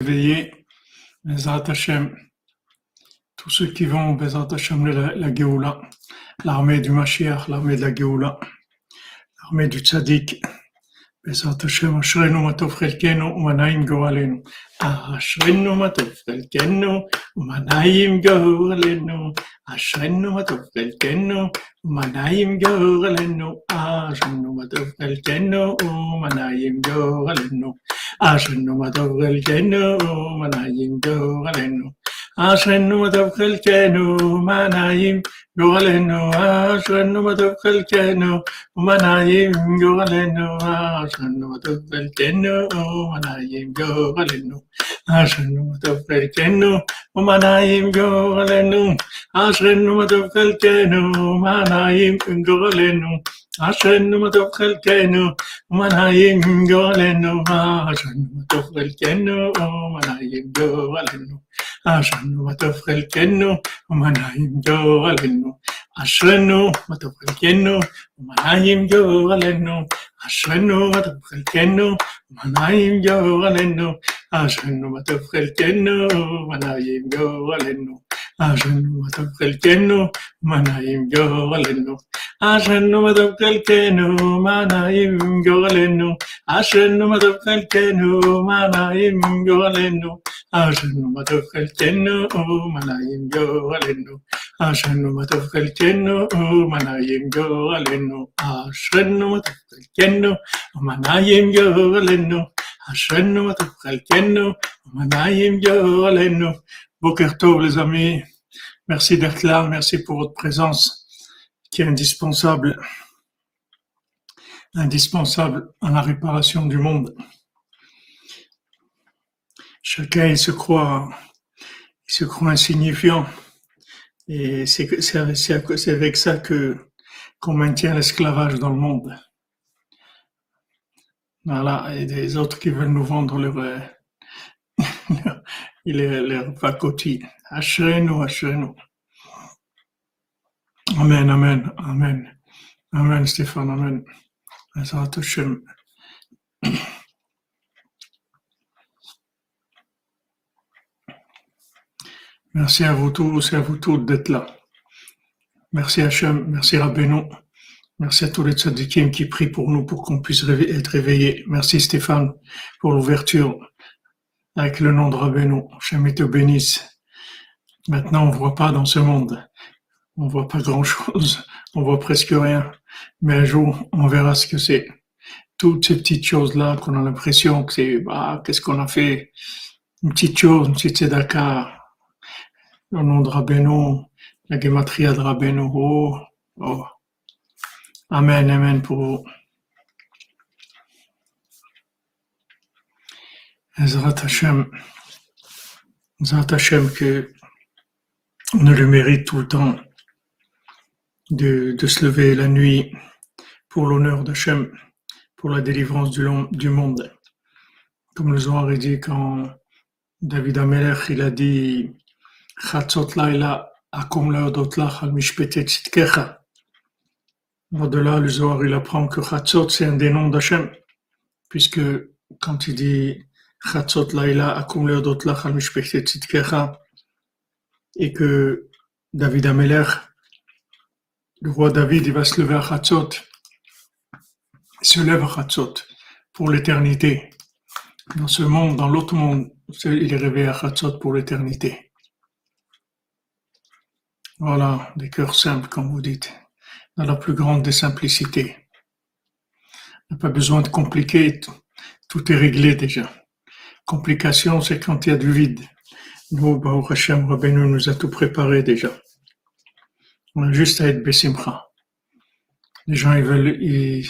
Veillez, Bezat Hashem, tous ceux qui vont, Hashem, la, la Géoula, l'armée du Mashiach, l'armée de la Géoula, l'armée du Tzadik, בעזרת השם אשרינו מה טוב חלקנו ומה נעים גורלנו. אשרינו מה טוב חלקנו ומה נעים גורלנו. אשרינו מה טוב חלקנו ומה נעים גורלנו. אשרינו מה טוב חלקנו ומה נעים גורלנו. אשרינו מה טוב חלקנו ומה נעים גורלנו. أشغنوا مدفق الكانو وما نايم يغلنوا أشغنوا مدفق الكانو وما نايم يغلنوا أشغنوا مدفق الكانو وما نايم يغلنوا أشغنوا مدفق الكانو وما نايم يغلنوا أشغنوا مدفق الكانو وما نايم يغلنوا أشغنوا مدفق الكانو وما نايم يغلنوا أشغنوا مدفق الكانو وما نايم يغلنوا Ashanu matofrelkenu, umanahim yo alenu. Ashrenu matofrelkenu, umanahim yo alenu. Ashrenu matofrelkenu, umanahim yo alenu. Ashrenu matofrelkenu, umanahim yo alenu. Ashrenu matofrelkenu, umanahim yo alenu. Ashrenu matofrelkenu, umanahim yo alenu. Ashrenu matofrelkenu, umanahim yo alenu. Ashnumatofalkeno, Manayim Yo Aleno. Ashnumatofalkeno, Manayim Yo Aleno. Ashnumatofalkeno, Manayim Yo Aleno. Ashnumatofalkeno, Manayim Yo Aleno. Bokertov, les amis. Merci d'être là. Merci pour votre présence qui est indispensable indispensable à la réparation du monde. Chacun, il se croit, il se croit insignifiant. Et c'est avec ça que qu'on maintient l'esclavage dans le monde. Voilà. Et des autres qui veulent nous vendre leur, euh, leur, leur pacotille. Ashrenu, Ashrenu. Amen, Amen, Amen. Amen, Stéphane, Amen. Hashem. Merci à vous tous et à vous toutes d'être là. Merci Hachem, merci Rabbeinu, merci à tous les tzadikim qui prient pour nous pour qu'on puisse être réveillés. Merci Stéphane pour l'ouverture avec le nom de Rabbeinu. Hachem te bénisse. Maintenant, on voit pas dans ce monde. On voit pas grand chose. On voit presque rien. Mais un jour, on verra ce que c'est. Toutes ces petites choses-là qu'on a l'impression que c'est, bah, qu'est-ce qu'on a fait? Une petite chose, une petite tzedaka, le nom de Rabbeinu, la gematria de Rabbeinu. Oh, oh. Amen, amen pour vous. Ezrat Hashem, Ezrat Hashem que on a le mérite tout le temps de, de se lever la nuit pour l'honneur d'Hachem, pour la délivrance du, long- du monde. Comme le Zohar dit quand David Amelech, il a dit Chatzot laila akum leodot lach al mishpete tzidkecha. Au-delà, le Zohar, il apprend que Chatzot, c'est un des noms d'Hachem, puisque quand il dit Chatzot laila akum leodot lach al tzidkecha, et que David Amelech, le roi David, il va se lever à Chatzot, il se lève à Chatzot pour l'éternité. Dans ce monde, dans l'autre monde, il est réveillé à Chatzot pour l'éternité. Voilà, des cœurs simples, comme vous dites, dans la plus grande des simplicités. Il n'y a pas besoin de compliquer, tout, est réglé déjà. Complication, c'est quand il y a du vide. Nous, Baruch Hashem, Rabbeinu nous a tout préparé déjà. On a juste à être Bessimcha. Les gens, ils veulent, ils-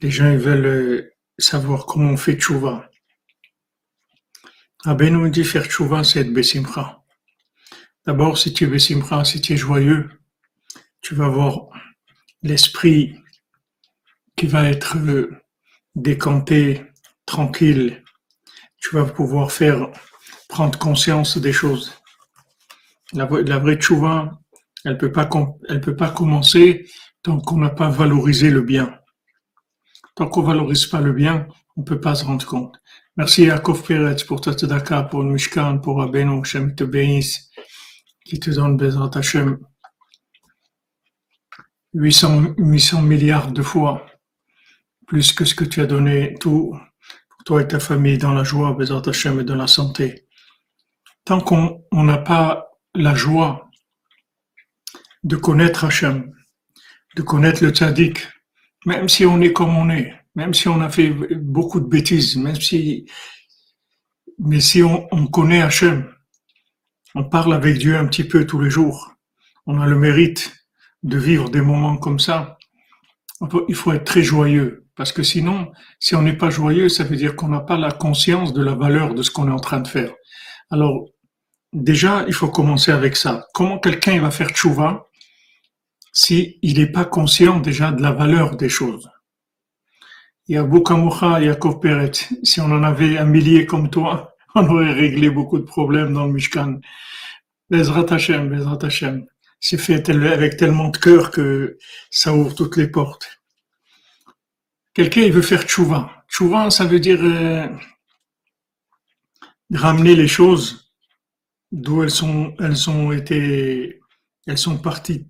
les gens, ils veulent euh, savoir comment on fait tchouva. Rabbeinu dit faire tchouva, c'est être Bessimcha. D'abord, si tu es Bessimcha, si tu es joyeux, tu vas avoir l'esprit qui va être euh, décanté, tranquille. Tu vas pouvoir faire, prendre conscience des choses. La, vraie- tchouva, elle peut pas, elle peut pas commencer tant qu'on n'a pas valorisé le bien. Tant qu'on valorise pas le bien, on peut pas se rendre compte. Merci Yaakov Peretz pour ta pour le Mishkan, pour Abeno, Shem te qui te donne Bezrat Hashem 800, 800 milliards de fois, plus que ce que tu as donné tout pour toi et ta famille dans la joie, Bezrat Hashem et dans la santé. Tant qu'on n'a pas la joie de connaître Hashem, de connaître le tzaddik, même si on est comme on est, même si on a fait beaucoup de bêtises, même si, mais si on, connaît Hachem, on parle avec Dieu un petit peu tous les jours, on a le mérite de vivre des moments comme ça, il faut être très joyeux, parce que sinon, si on n'est pas joyeux, ça veut dire qu'on n'a pas la conscience de la valeur de ce qu'on est en train de faire. Alors, déjà, il faut commencer avec ça. Comment quelqu'un va faire tchouva si il n'est pas conscient déjà de la valeur des choses? Yaboukamoucha, Yaakov Peret. Si on en avait un millier comme toi, on aurait réglé beaucoup de problèmes dans le Mishkan. Bezrat Hashem, Bezrat Hashem. C'est fait avec tellement de cœur que ça ouvre toutes les portes. Quelqu'un, il veut faire tchouva. Tchouva, ça veut dire euh, ramener les choses d'où elles sont, elles ont été, elles sont parties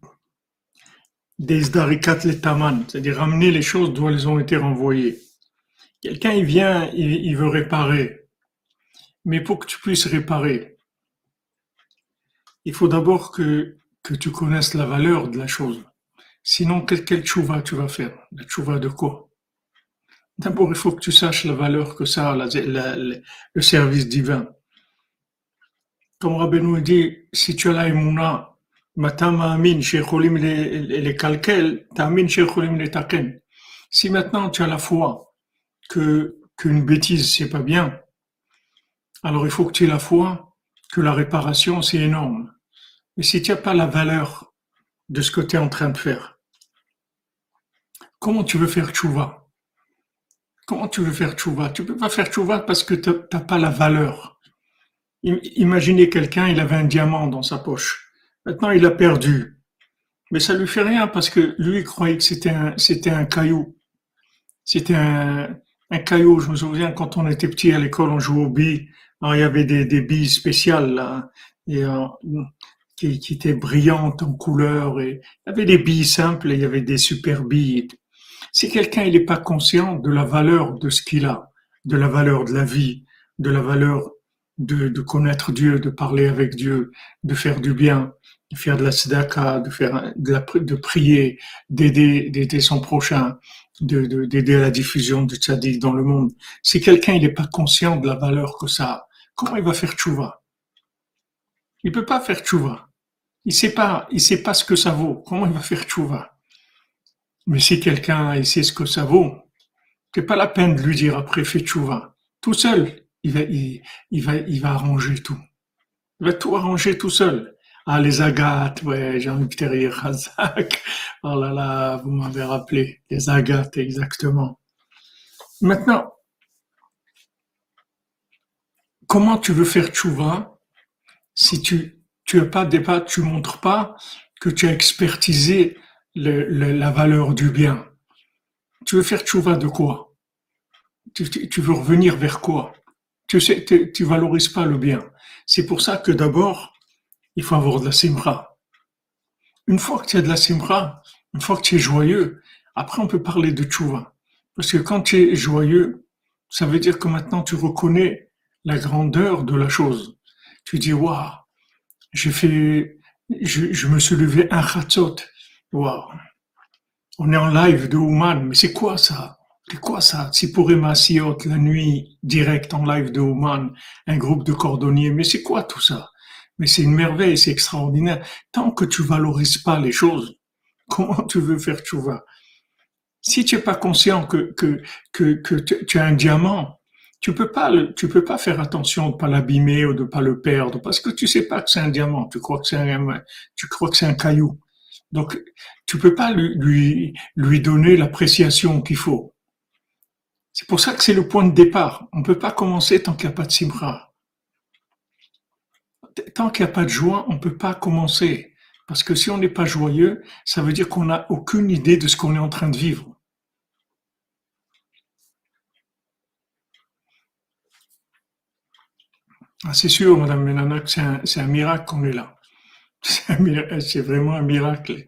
des darikat taman, c'est-à-dire ramener les choses d'où elles ont été renvoyées. Quelqu'un, il vient, il, veut réparer. Mais pour que tu puisses réparer, il faut d'abord que, que tu connaisses la valeur de la chose. Sinon, quel, quel tchouva tu vas faire? La tchouva de quoi? D'abord, il faut que tu saches la valeur que ça a, le service divin. Comme Rabbeinu dit, si tu as la si maintenant tu as la foi que qu'une bêtise c'est pas bien, alors il faut que tu aies la foi que la réparation c'est énorme. Mais si tu n'as pas la valeur de ce que tu es en train de faire, comment tu veux faire tchouva? Comment tu veux faire tchouva? Tu peux pas faire tchouva parce que tu n'as pas la valeur. Imaginez quelqu'un, il avait un diamant dans sa poche. Maintenant, il a perdu. Mais ça lui fait rien parce que lui, il croyait que c'était un, caillou. C'était un, un caillou. Je me souviens quand on était petit à l'école, on jouait aux billes. Alors, il y avait des, des billes spéciales là, et, euh, qui, qui étaient brillantes en couleur. Et il y avait des billes simples et il y avait des super billes. Si quelqu'un n'est pas conscient de la valeur de ce qu'il a, de la valeur de la vie, de la valeur de, de connaître Dieu, de parler avec Dieu, de faire du bien, de faire de la tzedaka, de faire de, la, de prier, d'aider, d'aider son prochain, de, d'aider à la diffusion du tzaddik dans le monde. Si quelqu'un n'est pas conscient de la valeur que ça a, comment il va faire tchouva? Il peut pas faire tchouva. Il sait pas, il sait pas ce que ça vaut. Comment il va faire tchouva? Mais si quelqu'un sait ce que ça vaut, c'est pas la peine de lui dire après fais tchouva. Tout seul, il va, il, il va, il va arranger tout. Il va tout arranger tout seul. Ah, les agates, ouais, Jean-Luc Terrier, Razak. Oh là là, vous m'avez rappelé. Les agates, exactement. Maintenant, comment tu veux faire tchouva si tu, tu as pas débat, tu montres pas que tu as expertisé le, la valeur du bien? Tu veux faire tchouva de quoi? Tu, tu, veux revenir vers quoi? Tu sais, tu, tu valorises pas le bien. C'est pour ça que d'abord, il faut avoir de la simra. Une fois que tu as de la simra, une fois que tu es joyeux, après on peut parler de tchouva. Parce que quand tu es joyeux, ça veut dire que maintenant tu reconnais la grandeur de la chose. Tu dis, waouh, j'ai fait, je, me suis levé un khatzot. Waouh. On est en live de Ouman, mais c'est quoi ça? C'est quoi ça? C'est pour Emma la nuit, direct en live de Ouman, un groupe de cordonniers. Mais c'est quoi tout ça? Mais c'est une merveille, c'est extraordinaire. Tant que tu valorises pas les choses, comment tu veux faire vas Si tu es pas conscient que, que, que, que tu as un diamant, tu peux pas tu peux pas faire attention de pas l'abîmer ou de pas le perdre parce que tu sais pas que c'est un diamant, tu crois que c'est un, tu crois que c'est un caillou. Donc, tu peux pas lui, lui, donner l'appréciation qu'il faut. C'est pour ça que c'est le point de départ. On peut pas commencer tant qu'il n'y a pas de simra tant qu'il n'y a pas de joie, on peut pas commencer. Parce que si on n'est pas joyeux, ça veut dire qu'on n'a aucune idée de ce qu'on est en train de vivre. Ah, c'est sûr, Madame Ménanac, c'est un, miracle qu'on est là. C'est, vraiment un miracle.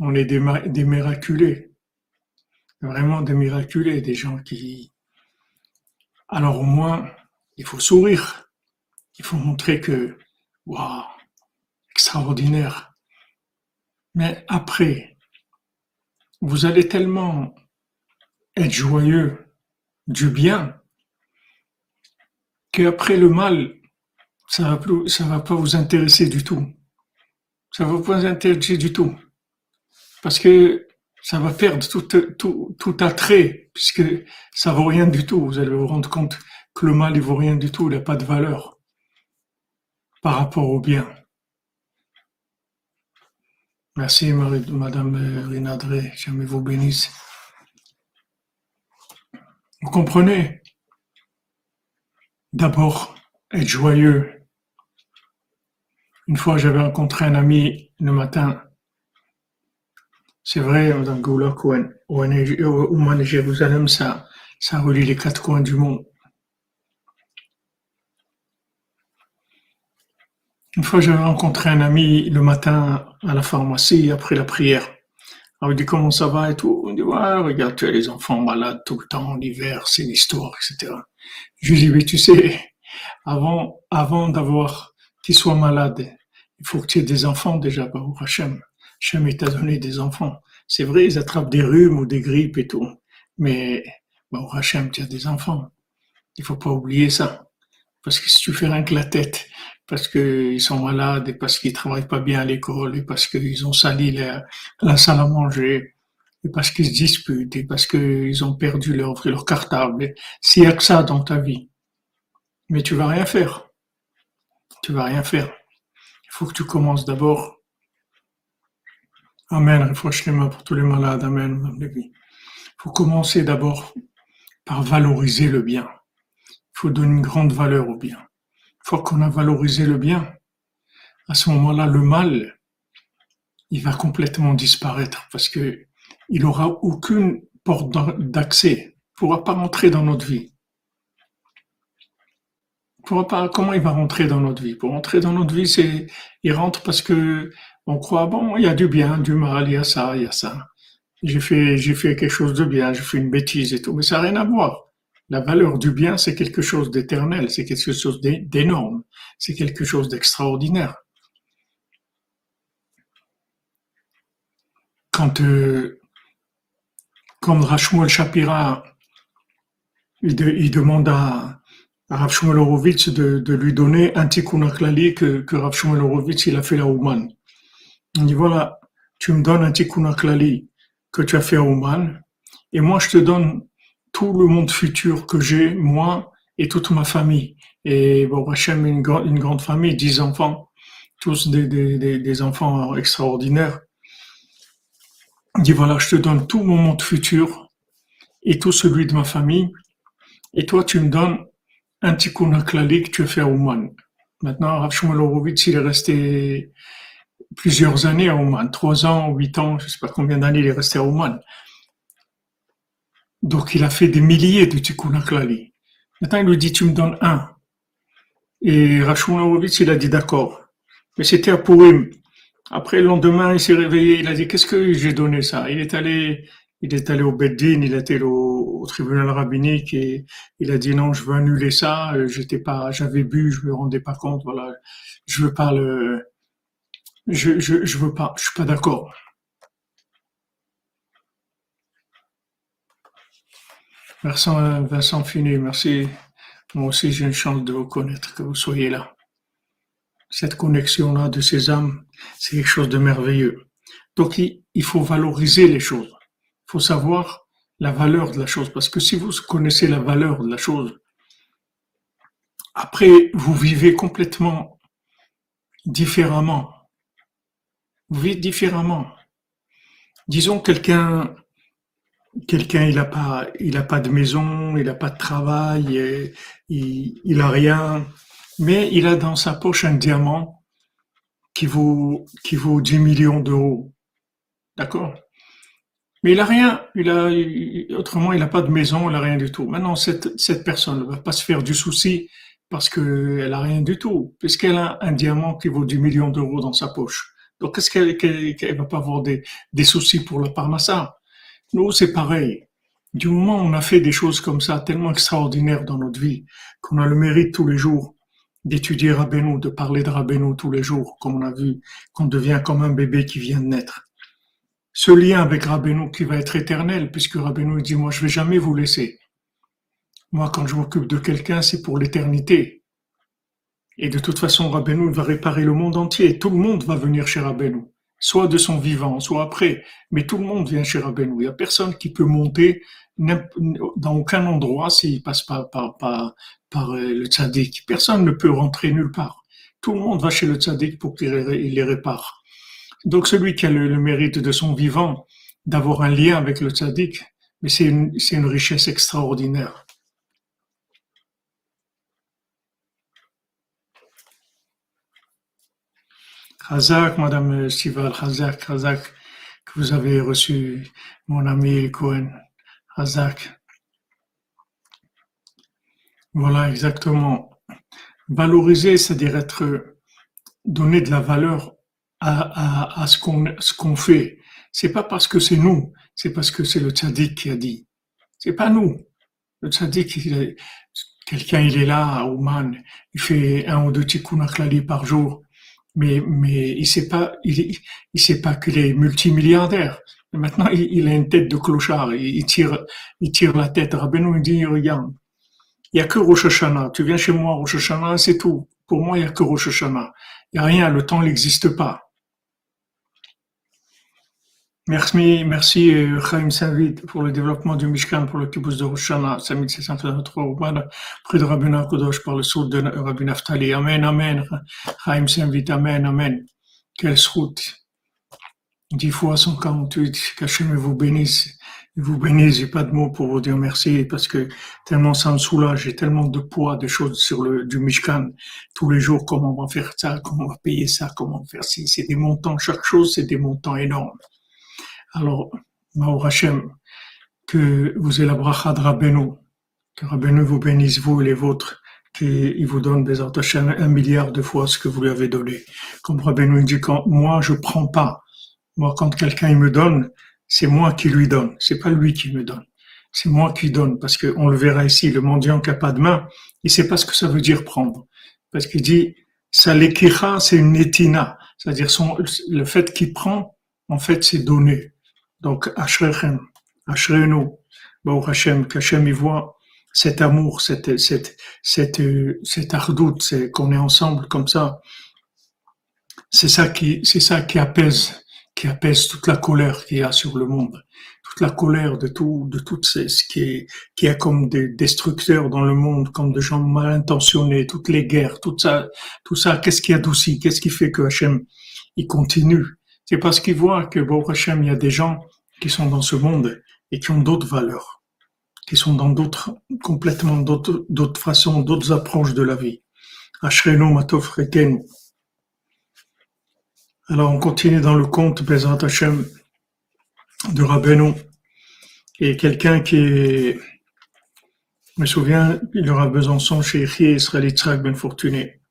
On est des, des miraculés, vraiment des miraculés, des gens qui. Alors au moins, il faut sourire, il faut montrer que, waouh, extraordinaire. Mais après, vous allez tellement être joyeux du bien qu'après le mal, ça va plus, ça va pas vous intéresser du tout. Ça va pas vous intéresser du tout. Parce que ça va perdre tout, attrait, puisque ça vaut rien du tout. Vous allez vous rendre compte que le mal, il vaut rien du tout, il n'a pas de valeur par rapport au bien. Merci, Madame Rinadré, jamais vous bénisse. Vous comprenez? D'abord, être joyeux. Une fois, j'avais rencontré un ami le matin. C'est vrai, dans Goulak ou en Jérusalem, ça, ça relie les quatre coins du monde. Une fois, j'avais rencontré un ami le matin à la pharmacie après la prière. Alors, il dit comment ça va et tout? On dit, ouais, regarde, tu as les enfants malades tout le temps, l'hiver, c'est l'histoire, etc. Je lui dis, mais tu sais, avant, avant d'avoir, qu'ils soient malades, il faut que tu aies des enfants déjà, Baruch Hashem. Hashem, il t'a donné des enfants. C'est vrai, ils attrapent des rhumes ou des grippes et tout. Mais, Baruch Hashem, tu as des enfants. Il faut pas oublier ça. Parce que si tu fais rien que la tête, parce qu'ils sont malades et parce qu'ils travaillent pas bien à l'école et parce qu'ils ont sali la, salle à manger et parce qu'ils se disputent et parce qu'ils ont perdu leur, leur cartable. S'il y a que ça dans ta vie, mais tu vas rien faire. Tu vas rien faire. Faut que tu commences d'abord. Amen. Mains pour tous les malades. Amen. Madame faut commencer d'abord par valoriser le bien. Il faut donner une grande valeur au bien. Une fois qu'on a valorisé le bien, à ce moment-là, le mal, il va complètement disparaître parce que il aura aucune porte d'a- d'accès. Il pourra pas rentrer dans notre vie. Pas, comment il va rentrer dans notre vie? Pour rentrer dans notre vie, c'est, il rentre parce que on croit, bon, il y a du bien, du mal, il y a ça, il y a ça. J'ai fait, j'ai fait quelque chose de bien, j'ai fait une bêtise et tout, mais ça n'a rien à voir. La valeur du bien, c'est quelque chose d'éternel, c'est quelque chose d'é- d'énorme, c'est quelque chose d'extraordinaire. Quand, euh, Rachmuel Shapira, il, de- Rav Shmuel de, de lui donner un tikkun que, que Rav Shmuel il a fait à Ouman. Il dit voilà, tu me donnes un tikkun que tu as fait à Ouman, et moi je te donne tout le monde futur que j'ai, moi et toute ma famille. Et bon, Hachem, une, gr- une grande famille, dix enfants, tous des, des, des, des enfants extraordinaires. Il dit voilà, je te donne tout mon monde futur et tout celui de ma famille, et toi tu me donnes un tikkun klali que tu as fait à Ouman. Maintenant, Rav Shmuel il est resté plusieurs années à Ouman, trois ans, huit ans, je sais pas combien d'années il est resté à Ouman. Donc il a fait des milliers de tikkun klali. Maintenant, il lui dit, tu me donnes un. Et Rav Shmuel il a dit d'accord. Mais c'était à Purim. Après, le lendemain, il s'est réveillé, il a dit, qu'est-ce que j'ai donné ça? Il est allé, il est allé au Beddin, il était au, au tribunal rabbinique et il a dit non, je veux annuler ça, euh, j'étais pas, j'avais bu, je me rendais pas compte, voilà, je veux pas le, je, je, je veux pas, je suis pas d'accord. Merci Vincent Finet, merci. Moi aussi, j'ai une chance de vous connaître, que vous soyez là. Cette connexion-là de ces âmes, c'est quelque chose de merveilleux. Donc, il faut valoriser les choses. Faut savoir la valeur de la chose. Parce que si vous connaissez la valeur de la chose, après, vous vivez complètement différemment. Vous vivez différemment. Disons quelqu'un, quelqu'un, il a pas, il a pas de maison, il a pas de travail, il, il a rien, mais il a dans sa poche un diamant qui vaut, qui vaut 10 millions d'euros. D'accord? Mais il a rien, il a, autrement, il n'a pas de maison, il n'a rien du tout. Maintenant, cette, cette personne ne va pas se faire du souci parce qu'elle a rien du tout, puisqu'elle a un diamant qui vaut 10 millions d'euros dans sa poche. Donc, est-ce qu'elle ne va pas avoir des, des soucis pour la parnassa? Nous, c'est pareil. Du moment où on a fait des choses comme ça, tellement extraordinaires dans notre vie, qu'on a le mérite tous les jours d'étudier Rabbeinu, de parler de Rabbeinu tous les jours, comme on a vu, qu'on devient comme un bébé qui vient de naître. Ce lien avec Rabbeinu qui va être éternel, puisque Rabbeinu dit, moi, je vais jamais vous laisser. Moi, quand je m'occupe de quelqu'un, c'est pour l'éternité. Et de toute façon, Rabbeinu va réparer le monde entier. Tout le monde va venir chez Rabbeinu. Soit de son vivant, soit après. Mais tout le monde vient chez Rabbeinu. Il n'y a personne qui peut monter dans aucun endroit s'il passe pas par, par, par, euh, le tzaddik. Personne ne peut rentrer nulle part. Tout le monde va chez le tzaddik pour qu'il les répare. Donc celui qui a le, mérite de son vivant, d'avoir un lien avec le tzaddik, mais c'est une, richesse extraordinaire. Khazak, Madame Sival, Khazak, Khazak, que vous avez reçu, mon ami Cohen, Khazak. Voilà, exactement. Valoriser, c'est-à-dire être, donner de la valeur à, à, à ce qu'on ce qu'on fait. C'est pas parce que c'est nous, c'est parce que c'est le tzaddik qui a dit. C'est pas nous. Le tzaddik, quelqu'un, il est là à Ouman, il fait un ou deux tikkun par jour mais mais il sait pas il, il sait pas qu'il est multimilliardaire. Et maintenant il, il, a une tête de clochard, il, tire il tire la tête. Rabbeinu il dit regarde, il y a que Rosh Hashanah. Tu viens chez moi Rosh Hashanah, c'est tout. Pour moi il y a que Rosh Hashanah. Il y a rien, le temps n'existe pas. Merci, merci euh, Chaim Savid pour le développement du Mishkan pour le kibbutz de Rosh Hashanah, 5723 au près de Rabbi Kodosh par le sud de Rabbi Naftali. Amen, amen. Chaim Savid, amen, amen. Quelle route. Dix fois 148, qu'Hachem vous bénisse. vous bénisse, j'ai pas de mots pour vous dire merci parce que tellement ça me soulage, j'ai tellement de poids, de choses sur le, du Mishkan. Tous les jours, comment on va faire ça, comment on va payer ça, comment on va faire ci. C'est des montants, chaque chose, c'est des montants énormes. Alors, Maor Hashem, que vous ayez la bracha de Rabbeinu, que Rabbeinu vous bénisse, vous et les vôtres, qu'il vous donne des Hashem un milliard de fois ce que vous lui avez donné. Comme Rabbeinu dit, quand moi je prends pas, moi quand quelqu'un me donne, c'est moi qui lui donne, c'est pas lui qui me donne. C'est moi qui donne, parce qu'on le verra ici, le mendiant qui n'a pas de main, il sait pas ce que ça veut dire prendre. Parce qu'il dit, Salekira, c'est une etina. C'est-à-dire le fait qu'il prend, en fait, c'est donner. Donc, Ashrechem, Ashrenu, Baruch Hashem, qu'Hashem y voit cet amour, cette, cette, cette, cette ardoute, qu'on est ensemble comme ça. C'est ça qui, c'est ça qui apaise, qui apaise toute la colère qu'il y a sur le monde, toute la colère de tout, de tout ce qui est, qui a comme des destructeurs dans le monde, comme des gens mal intentionnés, toutes les guerres, tout ça, tout ça, qu'est-ce qui adoucit, qu'est-ce qui fait que Hachem, il continue? C'est parce qu'il voit que, Baruch Hashem, il y a des gens qui sont dans ce monde et qui ont d'autres valeurs, qui sont dans d'autres, complètement d'autres, façons, d'autres approches de la vie. Matov Alors on continue dans le conte Bezat Hashem de Rabbeinu. Et quelqu'un qui est, je me souviens, il aura Besançon chez Israël Yitzhak Ben Fortuné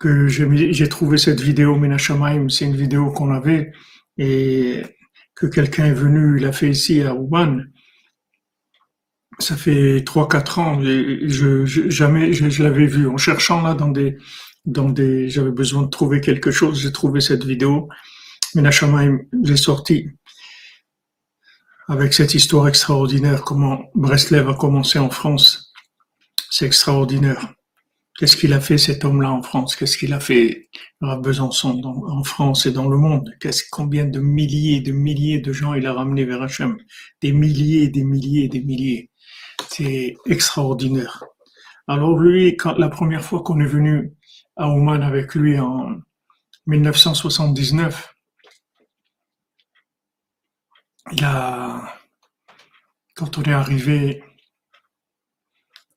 que j'ai trouvé cette vidéo Menachamaim, c'est une vidéo qu'on avait et que quelqu'un est venu, il a fait ici à Ouman. Ça fait trois quatre ans, je, jamais je, l'avais vu. En cherchant là dans des, dans des, j'avais besoin de trouver quelque chose, j'ai trouvé cette vidéo. Menachamaim, j'ai sorti avec cette histoire extraordinaire, comment Breslev a commencé en France. C'est extraordinaire. Qu'est-ce qu'il a fait cet homme-là en France? Qu'est-ce qu'il a fait à Besançon en France et dans le monde? Qu'est-ce Combien de milliers, de milliers de gens il a ramené vers Hachem? Des milliers, des milliers, des milliers. C'est extraordinaire. Alors lui, quand, la première fois qu'on est venu à Oman avec lui en 1979, il a, quand on est arrivé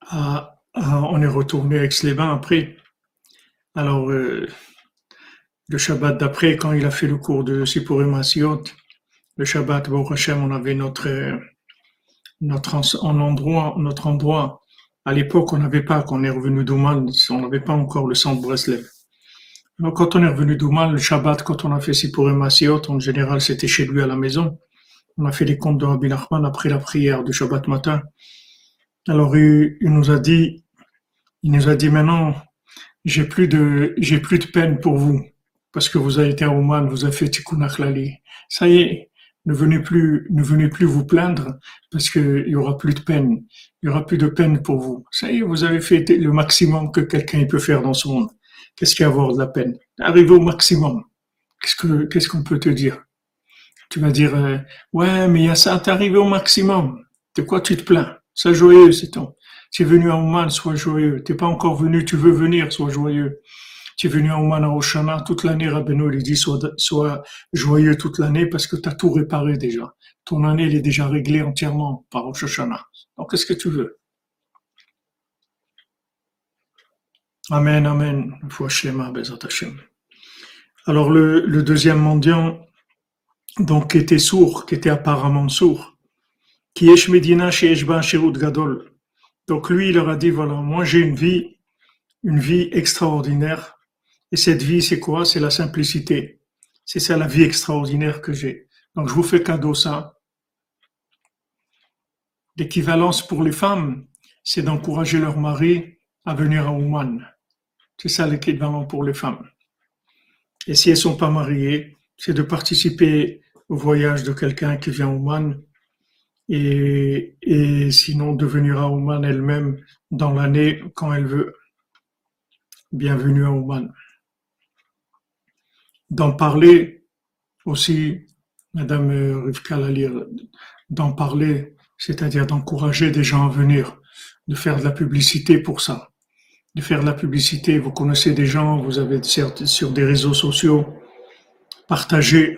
à ah, on est retourné avec les bains après. Alors, euh, le Shabbat d'après, quand il a fait le cours de Sipurim Asiot, le Shabbat, Baruch on avait notre, notre, en endroit, notre endroit À l'époque, on n'avait pas, quand on est revenu d'Ouman, on n'avait pas encore le de Breslev. Donc, quand on est revenu d'Ouman, le Shabbat, quand on a fait Sipurim Masiot, en général, c'était chez lui à la maison. On a fait les comptes de Rabbi Nachman après la prière du Shabbat matin. Alors, il, nous a dit, il nous a dit maintenant, j'ai plus de, j'ai plus de peine pour vous, parce que vous avez été à Ouman, vous avez fait Tikkun. Ça y est, ne venez plus, ne venez plus vous plaindre parce qu'il y aura plus de peine. Il y aura plus de peine pour vous. Ça y est, vous avez fait le maximum que quelqu'un peut faire dans ce monde. Qu'est-ce qu'il y a à avoir de la peine? Arrivez au maximum. Qu'est-ce que, qu'est-ce qu'on peut te dire? Tu vas dire, euh, ouais, mais il y a ça, t'es arrivé au maximum. De quoi tu te plains? Sois joyeux, c'est tout. Tu es venu à Oman, sois joyeux. T'es pas encore venu, tu veux venir, sois joyeux. Tu es venu à Oman à Oshana toute l'année, Rabbeinu, il dit sois, joyeux toute l'année parce que tu as tout réparé déjà. Ton année, elle est déjà réglée entièrement par Oshana. Donc, qu'est-ce que tu veux? Amen, Amen. Alors, le, le deuxième mendiant, donc, qui était sourd, qui était apparemment sourd, qui est Medina chez Gadol. Donc, lui, il leur a dit, voilà, moi, j'ai une vie, une vie extraordinaire et cette vie, c'est quoi? C'est la simplicité. C'est ça la vie extraordinaire que j'ai. Donc je vous fais cadeau ça. L'équivalence pour les femmes, c'est d'encourager leur mari à venir à Ouman. C'est ça l'équivalent pour les femmes. Et si elles sont pas mariées, c'est de participer au voyage de quelqu'un qui vient à Ouman et, et sinon de venir à Ouman elle-même dans l'année quand elle veut. Bienvenue à Ouman d'en parler aussi, Madame Rivka Lalir, d'en parler, c'est-à-dire d'encourager des gens à venir, de faire de la publicité pour ça, de faire de la publicité. Vous connaissez des gens, vous avez certes sur des réseaux sociaux, partagez,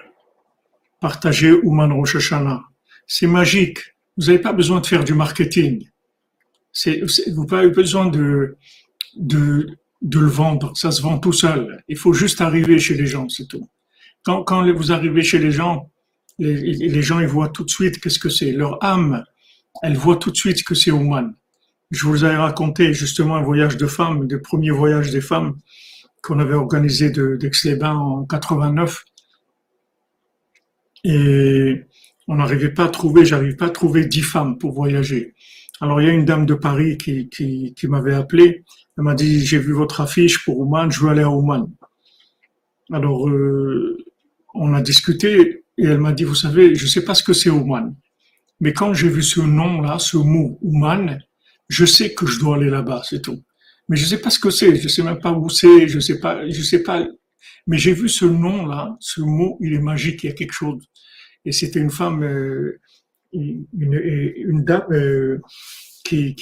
partagez Ouman Rosh Hashanah. C'est magique. Vous n'avez pas besoin de faire du marketing. Vous n'avez pas besoin de, de, le vendre, ça se vend tout seul. Il faut juste arriver chez les gens, c'est tout. Quand, vous arrivez chez les gens, les, gens ils voient tout de suite qu'est-ce que c'est. Leur âme, elle voit tout de suite que c'est humain. Je vous ai raconté justement un voyage de femmes, le premier voyage des femmes qu'on avait organisé d'Aix-les-Bains en 89. Et on n'arrivait pas à trouver, j'arrive pas à trouver dix femmes pour voyager. Alors il y a une dame de Paris qui, qui, qui m'avait appelé elle m'a dit, j'ai vu votre affiche pour Ouman, je veux aller à Ouman. Alors, euh, on a discuté et elle m'a dit, vous savez, je sais pas ce que c'est Ouman. Mais quand j'ai vu ce nom-là, ce mot Ouman, je sais que je dois aller là-bas, c'est tout. Mais je sais pas ce que c'est, je sais même pas où c'est, je sais pas, je sais pas. Mais j'ai vu ce nom-là, ce mot, il est magique, il y a quelque chose. Et c'était une femme, euh, une, dame euh, qui,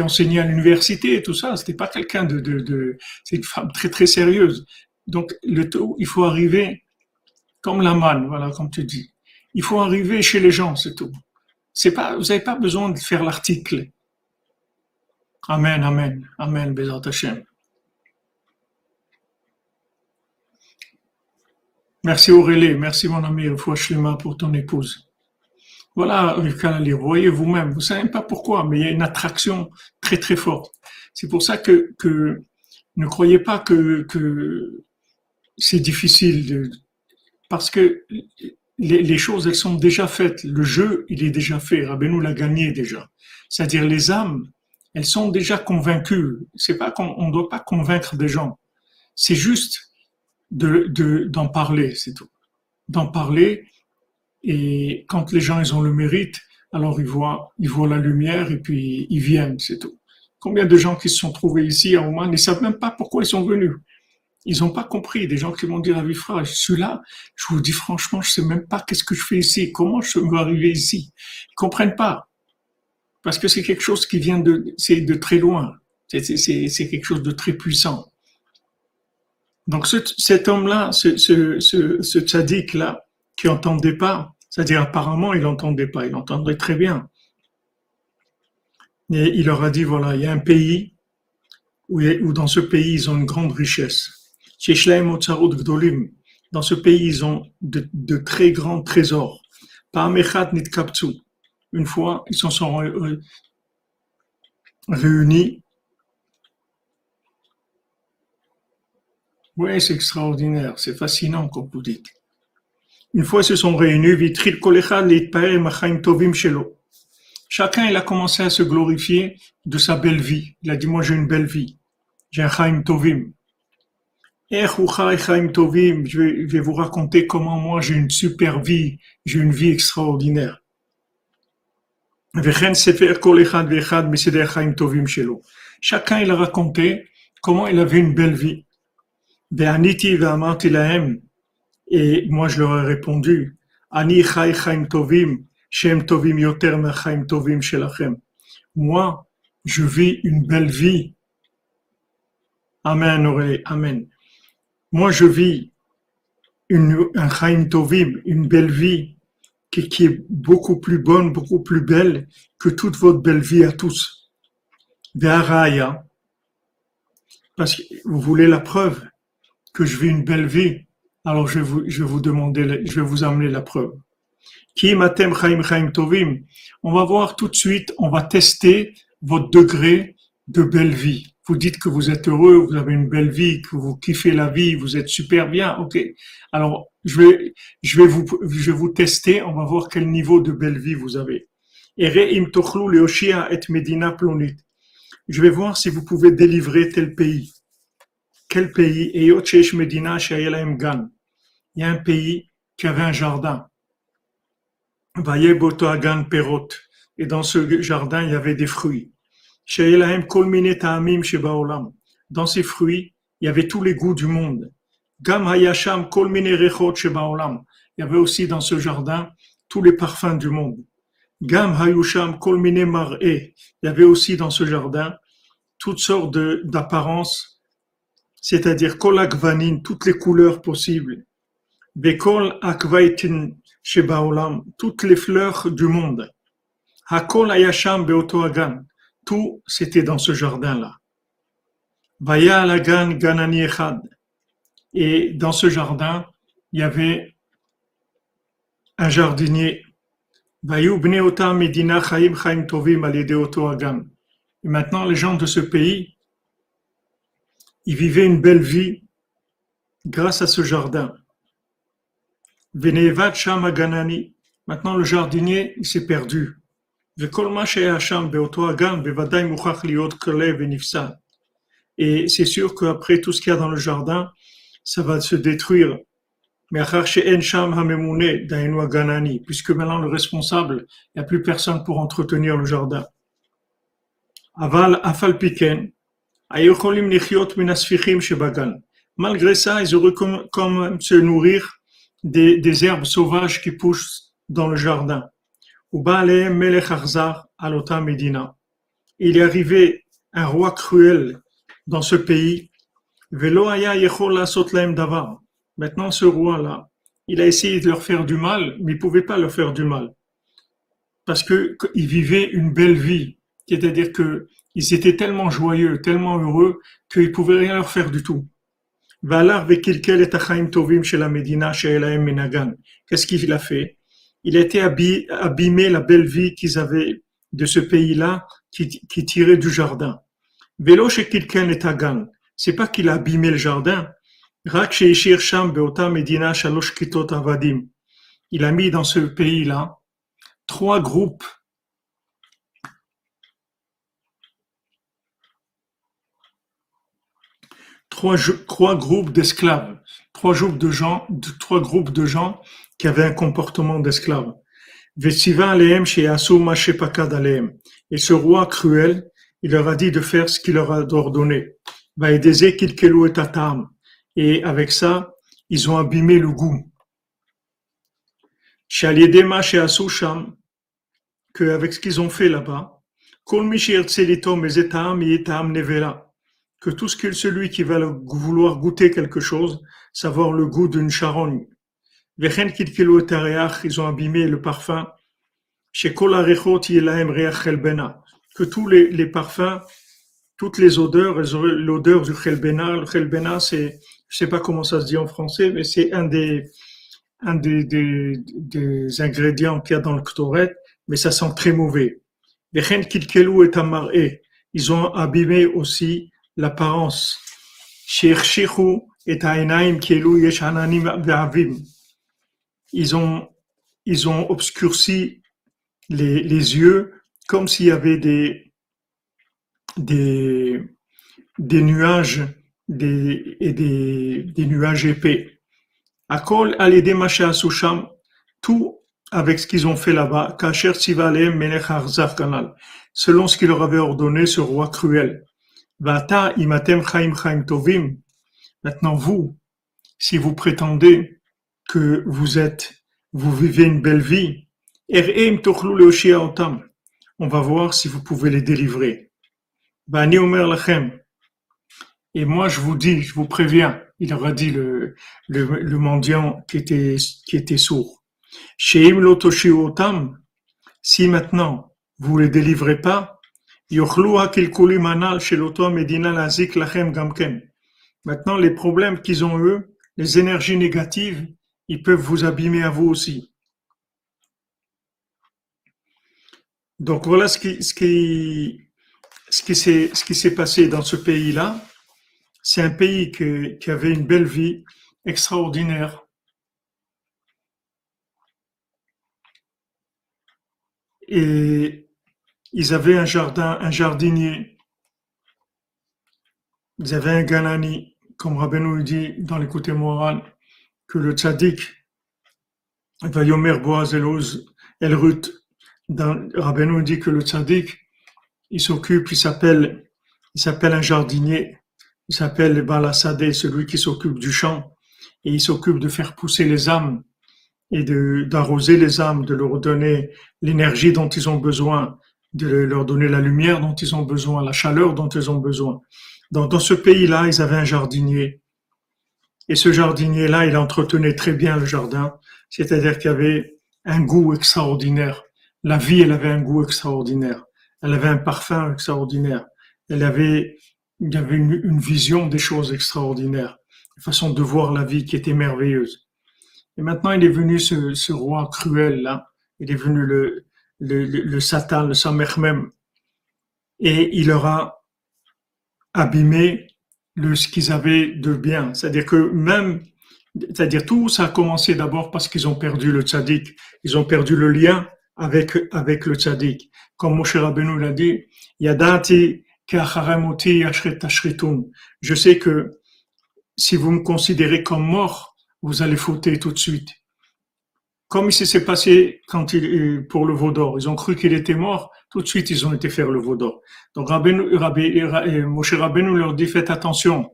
enseignait à l'université et tout ça. C'était pas quelqu'un de, c'est une femme très très sérieuse. Donc il faut arriver comme la manne, voilà, comme tu dis. Il faut arriver chez les gens, c'est tout. C'est pas, vous n'avez pas besoin de faire l'article. Amen, amen, amen, Bézat Hashem. Merci Aurélie, merci mon ami Fouachlema pour ton épouse. Voilà, vous voyez vous-même, vous savez pas pourquoi, mais il y a une attraction très très forte. C'est pour ça que, que ne croyez pas que, que c'est difficile de, parce que les, les, choses, elles sont déjà faites. Le jeu, il est déjà fait. Rabbeinu l'a gagné déjà. C'est-à-dire les âmes, elles sont déjà convaincues. C'est pas qu'on ne doit pas convaincre des gens. C'est juste de, de, d'en parler, c'est tout. D'en parler et quand les gens ils ont le mérite, alors ils voient, ils voient la lumière et puis ils viennent, c'est tout. Combien de gens qui se sont trouvés ici à Oman, ils savent même pas pourquoi ils sont venus. Ils n'ont pas compris. Des gens qui m'ont dit, Vifra, je suis là. Je vous dis franchement, je sais même pas qu'est-ce que je fais ici. Comment je peux arriver ici? Ils comprennent pas. Parce que c'est quelque chose qui vient de, c'est de très loin. C'est, quelque chose de très puissant. Donc cet homme-là, ce, tzaddik-là, qui n'entendait pas. C'est-à-dire, apparemment, il n'entendait pas, il entendait très bien. Et il leur a dit, voilà, il y a un pays où, dans ce pays, ils ont une grande richesse. Dans ce pays, ils ont de, très grands trésors. Une fois, ils s'en sont réunis. Oui, c'est extraordinaire, c'est fascinant, comme vous dites. Une fois se sont réunis, Chacun, il a commencé à se glorifier de sa belle vie. Il a dit, moi, j'ai une belle vie. J'ai un Chaim Tovim. Je vais vous raconter comment moi j'ai une super vie, j'ai une vie extraordinaire. Chacun il a raconté comment il avait une belle vie. Et moi je leur ai répondu, Moi, je vis une belle vie. Amen, Amen. Moi, je vis une, un Chaim Tovim, une belle vie qui, qui, est beaucoup plus bonne, beaucoup plus belle que toute votre belle vie à tous. Ve'araya, parce que vous voulez la preuve que je vis une belle vie, alors je vais vous, je vais vous demander, je vais vous amener la preuve. Qui matem chaim chaim tovim. On va voir tout de suite, on va tester votre degré de belle vie vous dites que vous êtes heureux, vous avez une belle vie, que vous kiffez la vie, vous êtes super bien, ok. Alors, je vais, je vais vous, je vais vous tester, on va voir quel niveau de belle vie vous avez. Je vais voir si vous pouvez délivrer tel pays. Quel pays? Il y a un pays qui avait un jardin. Et dans ce jardin, il y avait des fruits. Dans ces fruits, il y avait tous les goûts du monde. Il y avait aussi dans ce jardin tous les parfums du monde. Gam Il y avait aussi dans ce jardin toutes sortes d'apparences, c'est-à-dire kol akvanin, toutes les couleurs possibles. Bekol akvaitin shebaolam, toutes les fleurs du monde. Hakol hayasham beoto tout, c'était dans ce jardin-là. Vaya Lagan Ganani Echad. Et dans ce jardin, il y avait un jardinier. Et maintenant, les gens de ce pays, ils vivaient une belle vie grâce à ce jardin. Maintenant, le jardinier, il s'est perdu. Et c'est sûr qu'après tout ce qu'il y a dans le jardin, ça va se détruire. Puisque maintenant le responsable, il n'y a plus personne pour entretenir le jardin. Aval afal piken, Malgré ça, ils auraient comme se nourrir des, des herbes sauvages qui poussent dans le jardin. Il est arrivé un roi cruel dans ce pays. Maintenant, ce roi-là, il a essayé de leur faire du mal, mais il ne pouvait pas leur faire du mal. Parce qu'ils vivaient une belle vie. C'est-à-dire qu'ils étaient tellement joyeux, tellement heureux, qu'ils pouvaient rien leur faire du tout. Qu'est-ce qu'il a fait? Il a été abîmé la belle vie qu'ils avaient de ce pays-là qui, tirait du jardin. Quelqu'un est C'est pas qu'il a abîmé le jardin. Il a mis dans ce pays-là trois groupes trois, groupes d'esclaves, trois groupes de gens, trois groupes de gens qui avaient un comportement d'esclave. Et ce roi cruel, il leur a dit de faire ce qu'il leur a ordonné. Et avec ça, ils ont abîmé le goût. Que avec ce qu'ils ont fait là-bas, que tout ce que celui qui va vouloir goûter quelque chose, savoir le goût d'une charogne, ils ont abîmé le parfum. Que tous les, les parfums, toutes les odeurs, l'odeur du chelbena. Le chelbena, c'est, je sais pas comment ça se dit en français, mais c'est un des, un des, des, des ingrédients qu'il y a dans le ktoret, mais ça sent très mauvais. ils ont abîmé aussi l'apparence. Ils ont, ils ont obscurci les, les yeux comme s'il y avait des, des, des nuages des, et des, des nuages épais. Akol des Susham, tout avec ce qu'ils ont fait là-bas, Kacher Melech Kanal, selon ce qu'il leur avait ordonné ce roi cruel. Maintenant vous, si vous prétendez que vous êtes, vous vivez une belle vie, on va voir si vous pouvez les délivrer. Et moi je vous dis, je vous préviens, il aura dit le, le, mendiant qui était, qui était sourd. Si maintenant vous ne les délivrez pas, Maintenant, les problèmes qu'ils ont eux, les énergies négatives, ils peuvent vous abîmer à vous aussi. Donc voilà ce qui, ce qui, ce qui s'est, ce qui s'est passé dans ce pays-là. C'est un pays qui avait une belle vie extraordinaire. et ils avaient un jardin, un jardinier. Ils avaient un ganani, comme Rabbeinu dit dans l'écoute moral, que le tzaddik, Vayomer Boaz El Ruth, Rabbeinu dit que le tzaddik, il s'occupe, il s'appelle, il s'appelle un jardinier, il s'appelle Balasade, celui qui s'occupe du champ, et il s'occupe de faire pousser les âmes et d'arroser les âmes, de leur donner l'énergie dont ils ont besoin, de leur donner la lumière dont ils ont besoin, la chaleur dont ils ont besoin. Donc, dans ce pays-là, ils avaient un jardinier. Et ce jardinier-là, il entretenait très bien le jardin, c'est-à-dire qu'il avait un goût extraordinaire. La vie, elle avait un goût extraordinaire. Elle avait un parfum extraordinaire. Elle avait, il y avait une, une vision des choses extraordinaires, une façon de voir la vie qui était merveilleuse. Et maintenant, il est venu ce, roi cruel là. Il est venu le, le, Satan, le Samer même. Et il leur a abîmé le, ce qu'ils avaient de bien. C'est-à-dire que même, c'est-à-dire tout ça a commencé d'abord parce qu'ils ont perdu le tzaddik. Ils ont perdu le lien avec, avec le tzaddik. Comme Moshe Rabbeinu l'a dit, Yadati Je sais que si vous me considérez comme mort, vous allez fauter tout de suite. Comme il s'est passé quand il, pour le Vaudor, ils ont cru qu'il était mort, tout de suite ils ont été faire le Vaudor. Donc Rabbeinu, Rabbeinu, Moshe Rabbeinu leur dit faites attention,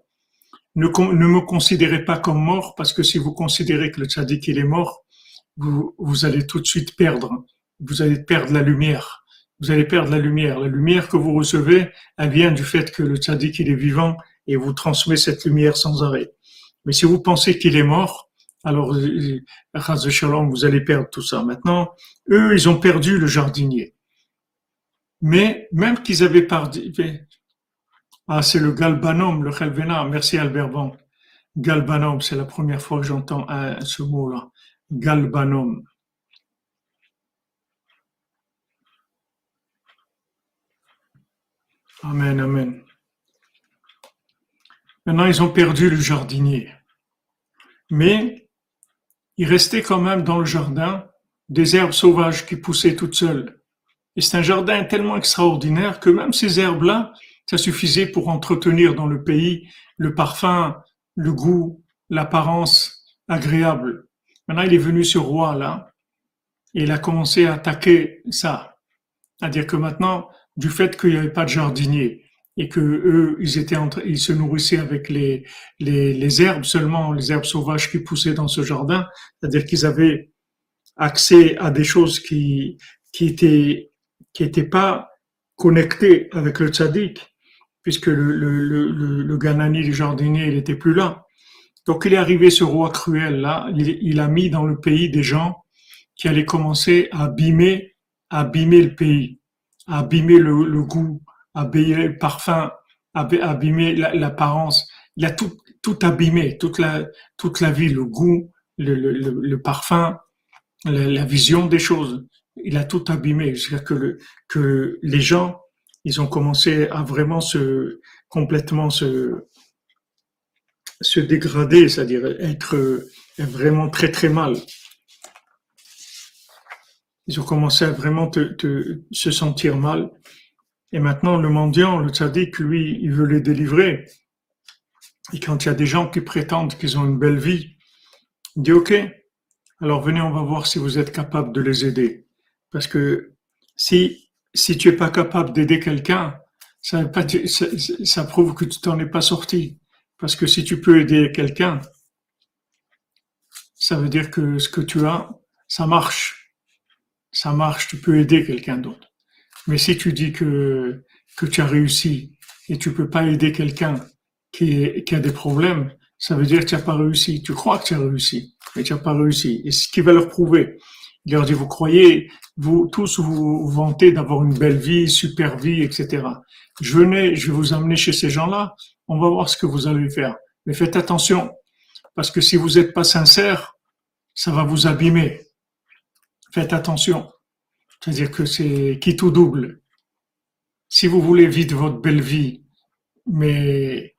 ne, ne, me considérez pas comme mort parce que si vous considérez que le tzaddik il est mort, vous, vous allez tout de suite perdre, vous allez perdre la lumière. Vous allez perdre la lumière. La lumière que vous recevez, elle vient du fait que le tzaddik il est vivant et vous transmet cette lumière sans arrêt. Mais si vous pensez qu'il est mort, alors, vous allez perdre tout ça. Maintenant, eux, ils ont perdu le jardinier. Mais même qu'ils avaient perdu, ah, c'est le galbanom, le chelvena. Merci Albert Bon. Galbanom, c'est la première fois que j'entends ce mot-là. Galbanom. Amen, amen. Maintenant, ils ont perdu le jardinier. Mais il restait quand même dans le jardin des herbes sauvages qui poussaient toutes seules. Et c'est un jardin tellement extraordinaire que même ces herbes-là, ça suffisait pour entretenir dans le pays le parfum, le goût, l'apparence agréable. Maintenant, il est venu ce roi-là et il a commencé à attaquer ça. C'est-à-dire que maintenant, du fait qu'il n'y avait pas de jardinier, et que eux, ils étaient entre, ils se nourrissaient avec les, les, les, herbes seulement, les herbes sauvages qui poussaient dans ce jardin, c'est-à-dire qu'ils avaient accès à des choses qui qui étaient qui étaient pas connectées avec le tzaddik, puisque le le le, le, Ganani, le jardinier, il était plus là. Donc il est arrivé ce roi cruel là, il, a mis dans le pays des gens qui allaient commencer à abîmer, abîmer le pays, à abîmer le, le goût, abîmer le parfum, abîmer l'apparence. Il a tout, tout abîmé, toute la, toute la vie, le goût, le, le, le parfum, la, vision des choses. Il a tout abîmé jusqu'à que, que les gens ils ont commencé à vraiment se complètement se se dégrader, c'est-à-dire être vraiment très très mal. Ils ont commencé à vraiment te, se sentir mal. Et maintenant, le mendiant, le tzaddik, lui, il veut les délivrer. Et quand il y a des gens qui prétendent qu'ils ont une belle vie, il dit OK, alors venez, on va voir si vous êtes capable de les aider. Parce que si, si tu es pas capable d'aider quelqu'un, ça, ça, ça, prouve que tu t'en es pas sorti. Parce que si tu peux aider quelqu'un, ça veut dire que ce que tu as, ça marche. Ça marche, tu peux aider quelqu'un d'autre. Mais si tu dis que, que tu as réussi et tu peux pas aider quelqu'un qui, qui a des problèmes, ça veut dire que tu n'as pas réussi. Tu crois que tu as réussi, mais tu n'as pas réussi. Et ce qui va leur prouver, il leur dit, vous croyez, vous tous vous, vantez d'avoir une belle vie, super vie, etc. Je venais, je vais vous amener chez ces gens-là, on va voir ce que vous allez faire. Mais faites attention, parce que si vous n'êtes pas sincère, ça va vous abîmer. Faites attention. C'est-à-dire que c'est qui tout double. Si vous voulez vivre votre belle vie, mais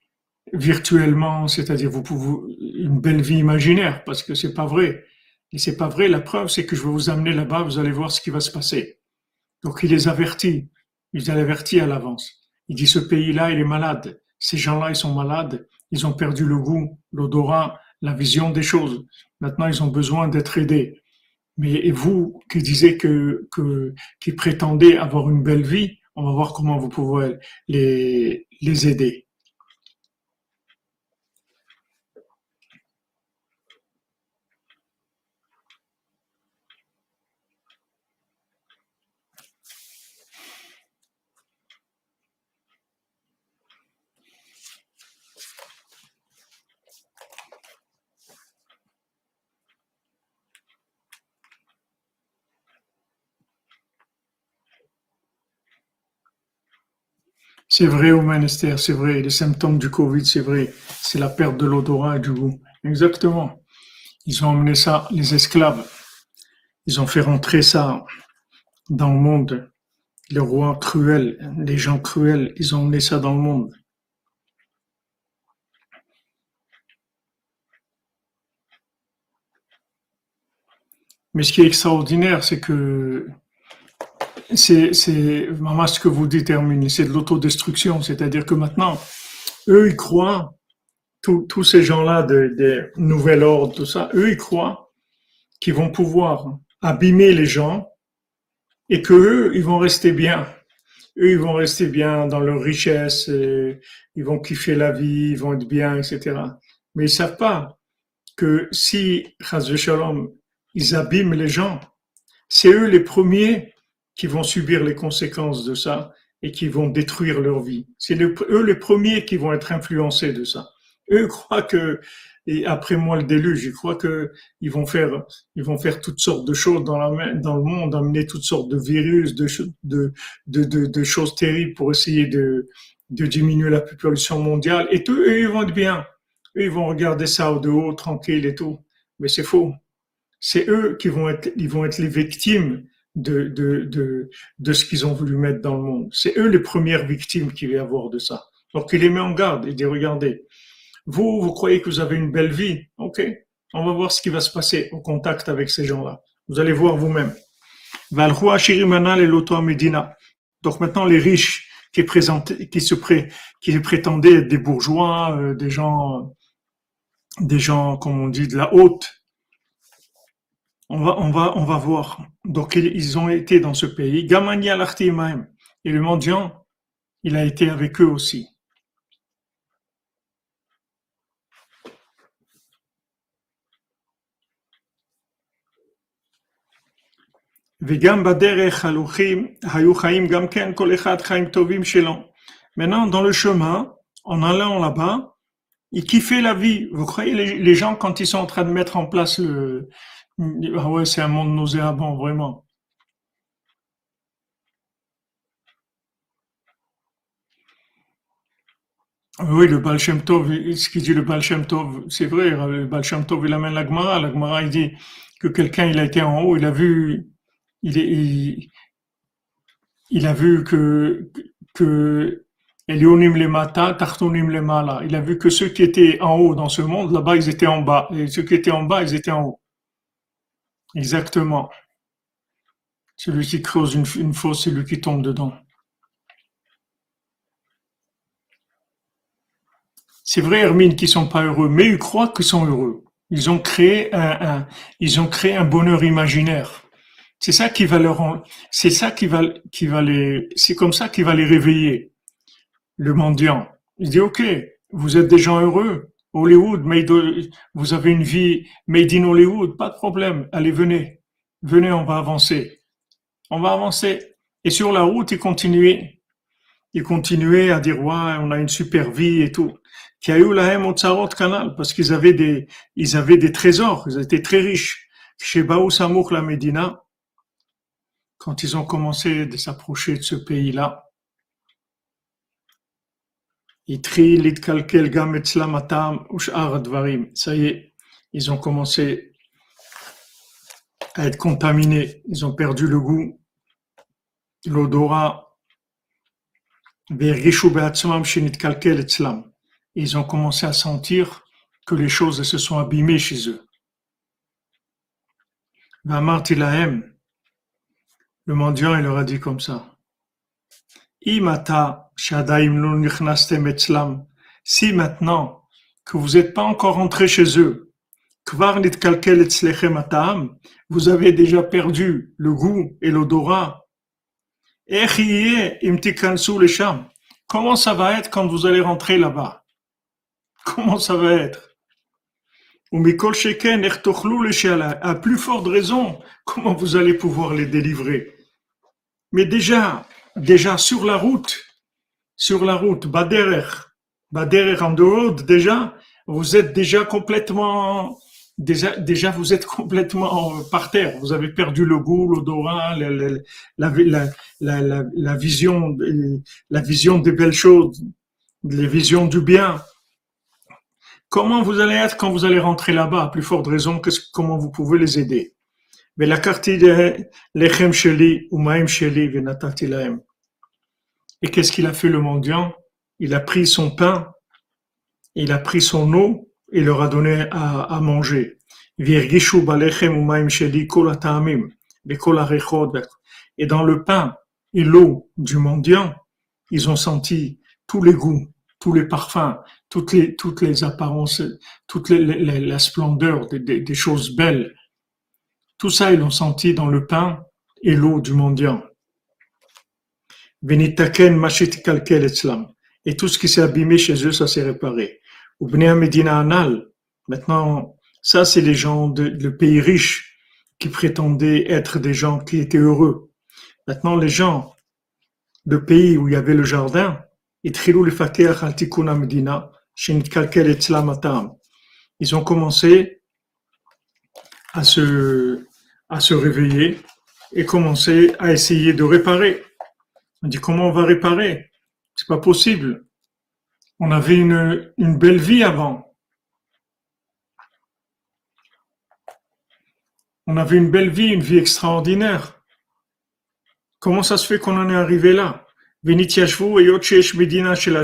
virtuellement, c'est-à-dire vous pouvez une belle vie imaginaire, parce que c'est pas vrai. Et c'est pas vrai. La preuve, c'est que je vais vous amener là-bas, vous allez voir ce qui va se passer. Donc il les avertit. Il les avertit à l'avance. Il dit ce pays-là, il est malade. Ces gens-là, ils sont malades. Ils ont perdu le goût, l'odorat, la vision des choses. Maintenant, ils ont besoin d'être aidés. Mais vous qui disiez que, que qui prétendez avoir une belle vie, on va voir comment vous pouvez les, les aider. C'est vrai au ministère, c'est vrai. Les symptômes du Covid, c'est vrai. C'est la perte de l'odorat et du goût. Exactement. Ils ont emmené ça, les esclaves. Ils ont fait rentrer ça dans le monde. Les rois cruels, les gens cruels, ils ont emmené ça dans le monde. Mais ce qui est extraordinaire, c'est que c'est, vraiment ce que vous déterminez, c'est de l'autodestruction. C'est-à-dire que maintenant, eux, ils croient, tous ces gens-là de, de nouvel ordre, tout ça, eux, ils croient qu'ils vont pouvoir abîmer les gens et que eux, ils vont rester bien. Eux, ils vont rester bien dans leur richesse, ils vont kiffer la vie, ils vont être bien, etc. Mais ils savent pas que si, Shalom, ils abîment les gens, c'est eux les premiers qui vont subir les conséquences de ça et qui vont détruire leur vie. C'est eux les premiers qui vont être influencés de ça. Eux croient que, et après moi le déluge, ils croient que ils vont faire, ils vont faire toutes sortes de choses dans, la, dans le monde, amener toutes sortes de virus, de, choses terribles pour essayer de, diminuer la population mondiale. Et eux, ils vont être bien. Eux, ils vont regarder ça au de tranquille et tout. Mais c'est faux. C'est eux qui vont être, ils vont être les victimes de, de, de, de ce qu'ils ont voulu mettre dans le monde. C'est eux les premières victimes qui va avoir de ça. Donc il les met en garde. Il dit, regardez, vous, vous croyez que vous avez une belle vie? OK, on va voir ce qui va se passer au contact avec ces gens-là. Vous allez voir vous-même. Donc maintenant, les riches qui, qui, se pré, qui prétendaient être des bourgeois, euh, des gens, des gens, comme on dit, de la haute, on va, voir. Donc, ils ont été dans ce pays. Gamani al Et le mendiant, il a été avec eux aussi. Maintenant, dans le chemin, en allant là-bas, ils kiffaient la vie. Vous croyez les gens quand ils sont en train de mettre en place le, ah ouais, c'est un monde nauséabond, vraiment. Oui, le Baal Shem Tov, ce qu'il dit le Baal Tov, c'est vrai, le Baal Shem Tov, il amène la Gemara. La Gemara, il dit que quelqu'un, il a été en haut, il a vu, il, a vu que, que Elionim le mata, Tartonim le mala. Il a vu que ceux qui étaient en haut dans ce monde, là-bas, ils étaient en bas. Et ceux qui étaient en bas, ils étaient en haut. Exactement. Celui qui creuse une, fosse, c'est lui qui tombe dedans. C'est vrai, Hermine, qu'ils sont pas heureux, mais ils croient qu'ils sont heureux. Ils ont créé un, un, ils ont créé un bonheur imaginaire. C'est ça qui va leur, c'est ça qui va, qui va les, c'est comme ça qui va les réveiller. Le mendiant. Il dit, OK, vous êtes des gens heureux. Hollywood, vous avez une vie made in Hollywood, pas de problème. Allez, venez. Venez, on va avancer. On va avancer. Et sur la route, il continuait. Il continuait à dire, ouais, on a une super vie et tout. Qui a eu la au canal, parce qu'ils avaient des, ils avaient des trésors. Ils étaient très riches. Chez Baou Samouk, la Médina, quand ils ont commencé de s'approcher de ce pays-là, ça y est, ils ont commencé à être contaminés, ils ont perdu le goût, l'odorat, ils ont commencé à sentir que les choses se sont abîmées chez eux. Le mendiant, il leur a dit comme ça. Si maintenant que vous n'êtes pas encore entré chez eux, vous avez déjà perdu le goût et l'odorat. Comment ça va être quand vous allez rentrer là-bas? Comment ça va être? À plus forte raison, comment vous allez pouvoir les délivrer? Mais déjà, déjà sur la route, sur la route, Baderer, Baderer en dehors, déjà, vous êtes déjà complètement, déjà, déjà vous êtes complètement par terre. Vous avez perdu le goût, l'odorat, la, la, la, la, vision, la vision des belles choses, les visions du bien. Comment vous allez être quand vous allez rentrer là-bas, à plus forte raison que comment vous pouvez les aider. Et qu'est-ce qu'il a fait le mendiant? Il a pris son pain, il a pris son eau et leur a donné à, à manger. Et dans le pain et l'eau du mendiant, ils ont senti tous les goûts, tous les parfums, toutes les, toutes les apparences, toute la splendeur des choses belles tout ça, ils l'ont senti dans le pain et l'eau du mendiant. Et tout ce qui s'est abîmé chez eux, ça s'est réparé. Maintenant, ça, c'est les gens de pays riches qui prétendaient être des gens qui étaient heureux. Maintenant, les gens de pays où il y avait le jardin, ils ont commencé à se, à se réveiller et commencer à essayer de réparer. On dit comment on va réparer? C'est pas possible. On avait une, belle vie avant. On avait une belle vie, une vie extraordinaire. Comment ça se fait qu'on en est arrivé là? Medina chez la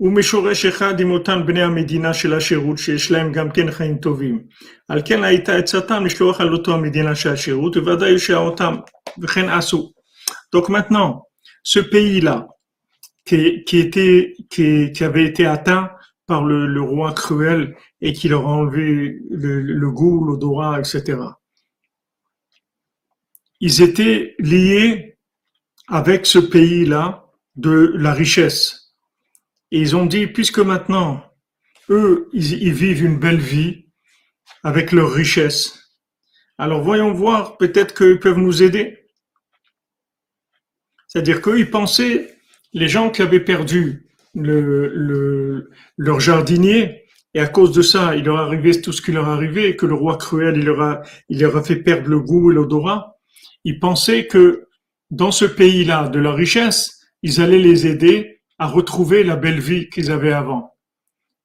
ומשורש אחד עם אותם בני המדינה של השירות שיש להם גם כן חיים טובים. על כן הייתה עצתם לשלוח על אותו המדינה של השירות וודאי יושע אותם, וכן עשו. Donc maintenant, ce pays-là, qui, qui, était, qui, qui avait été atteint par le, le roi cruel et qui leur a enlevé le, le goût, l'odorat, etc. Ils étaient liés avec ce pays-là de la richesse. Et ils ont dit, puisque maintenant, eux, ils, vivent une belle vie avec leur richesse, alors voyons voir, peut-être qu'ils peuvent nous aider. C'est-à-dire qu'eux, ils pensaient, les gens qui avaient perdu le, leur jardinier, et à cause de ça, il leur arrivait tout ce qui leur arrivait, que le roi cruel, il leur a, fait perdre le goût et l'odorat. Ils pensaient que dans ce pays-là, de leur richesse, ils allaient les aider à retrouver la belle vie qu'ils avaient avant.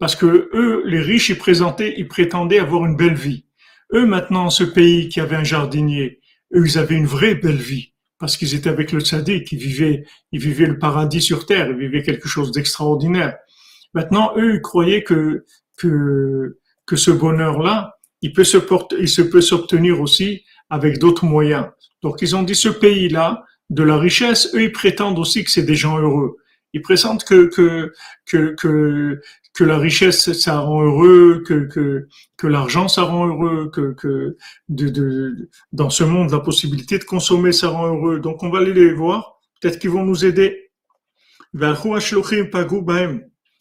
parce que eux, les riches, ils présentaient, ils prétendaient avoir une belle vie. Eux, maintenant, ce pays qui avait un jardinier, eux, ils avaient une vraie belle vie parce qu'ils étaient avec le tzaddik, ils vivaient, ils vivaient le paradis sur terre, ils vivaient quelque chose d'extraordinaire. Maintenant, eux, ils croyaient que, que, que ce bonheur-là, il peut se porter, il se peut s'obtenir aussi avec d'autres moyens. Donc, ils ont dit ce pays-là, de la richesse, eux, ils prétendent aussi que c'est des gens heureux. Ils présentent que, que, que, que, que la richesse, ça rend heureux, que, que, que l'argent, ça rend heureux, que, que de, de, dans ce monde, la possibilité de consommer, ça rend heureux. Donc, on va aller les voir. Peut-être qu'ils vont nous aider.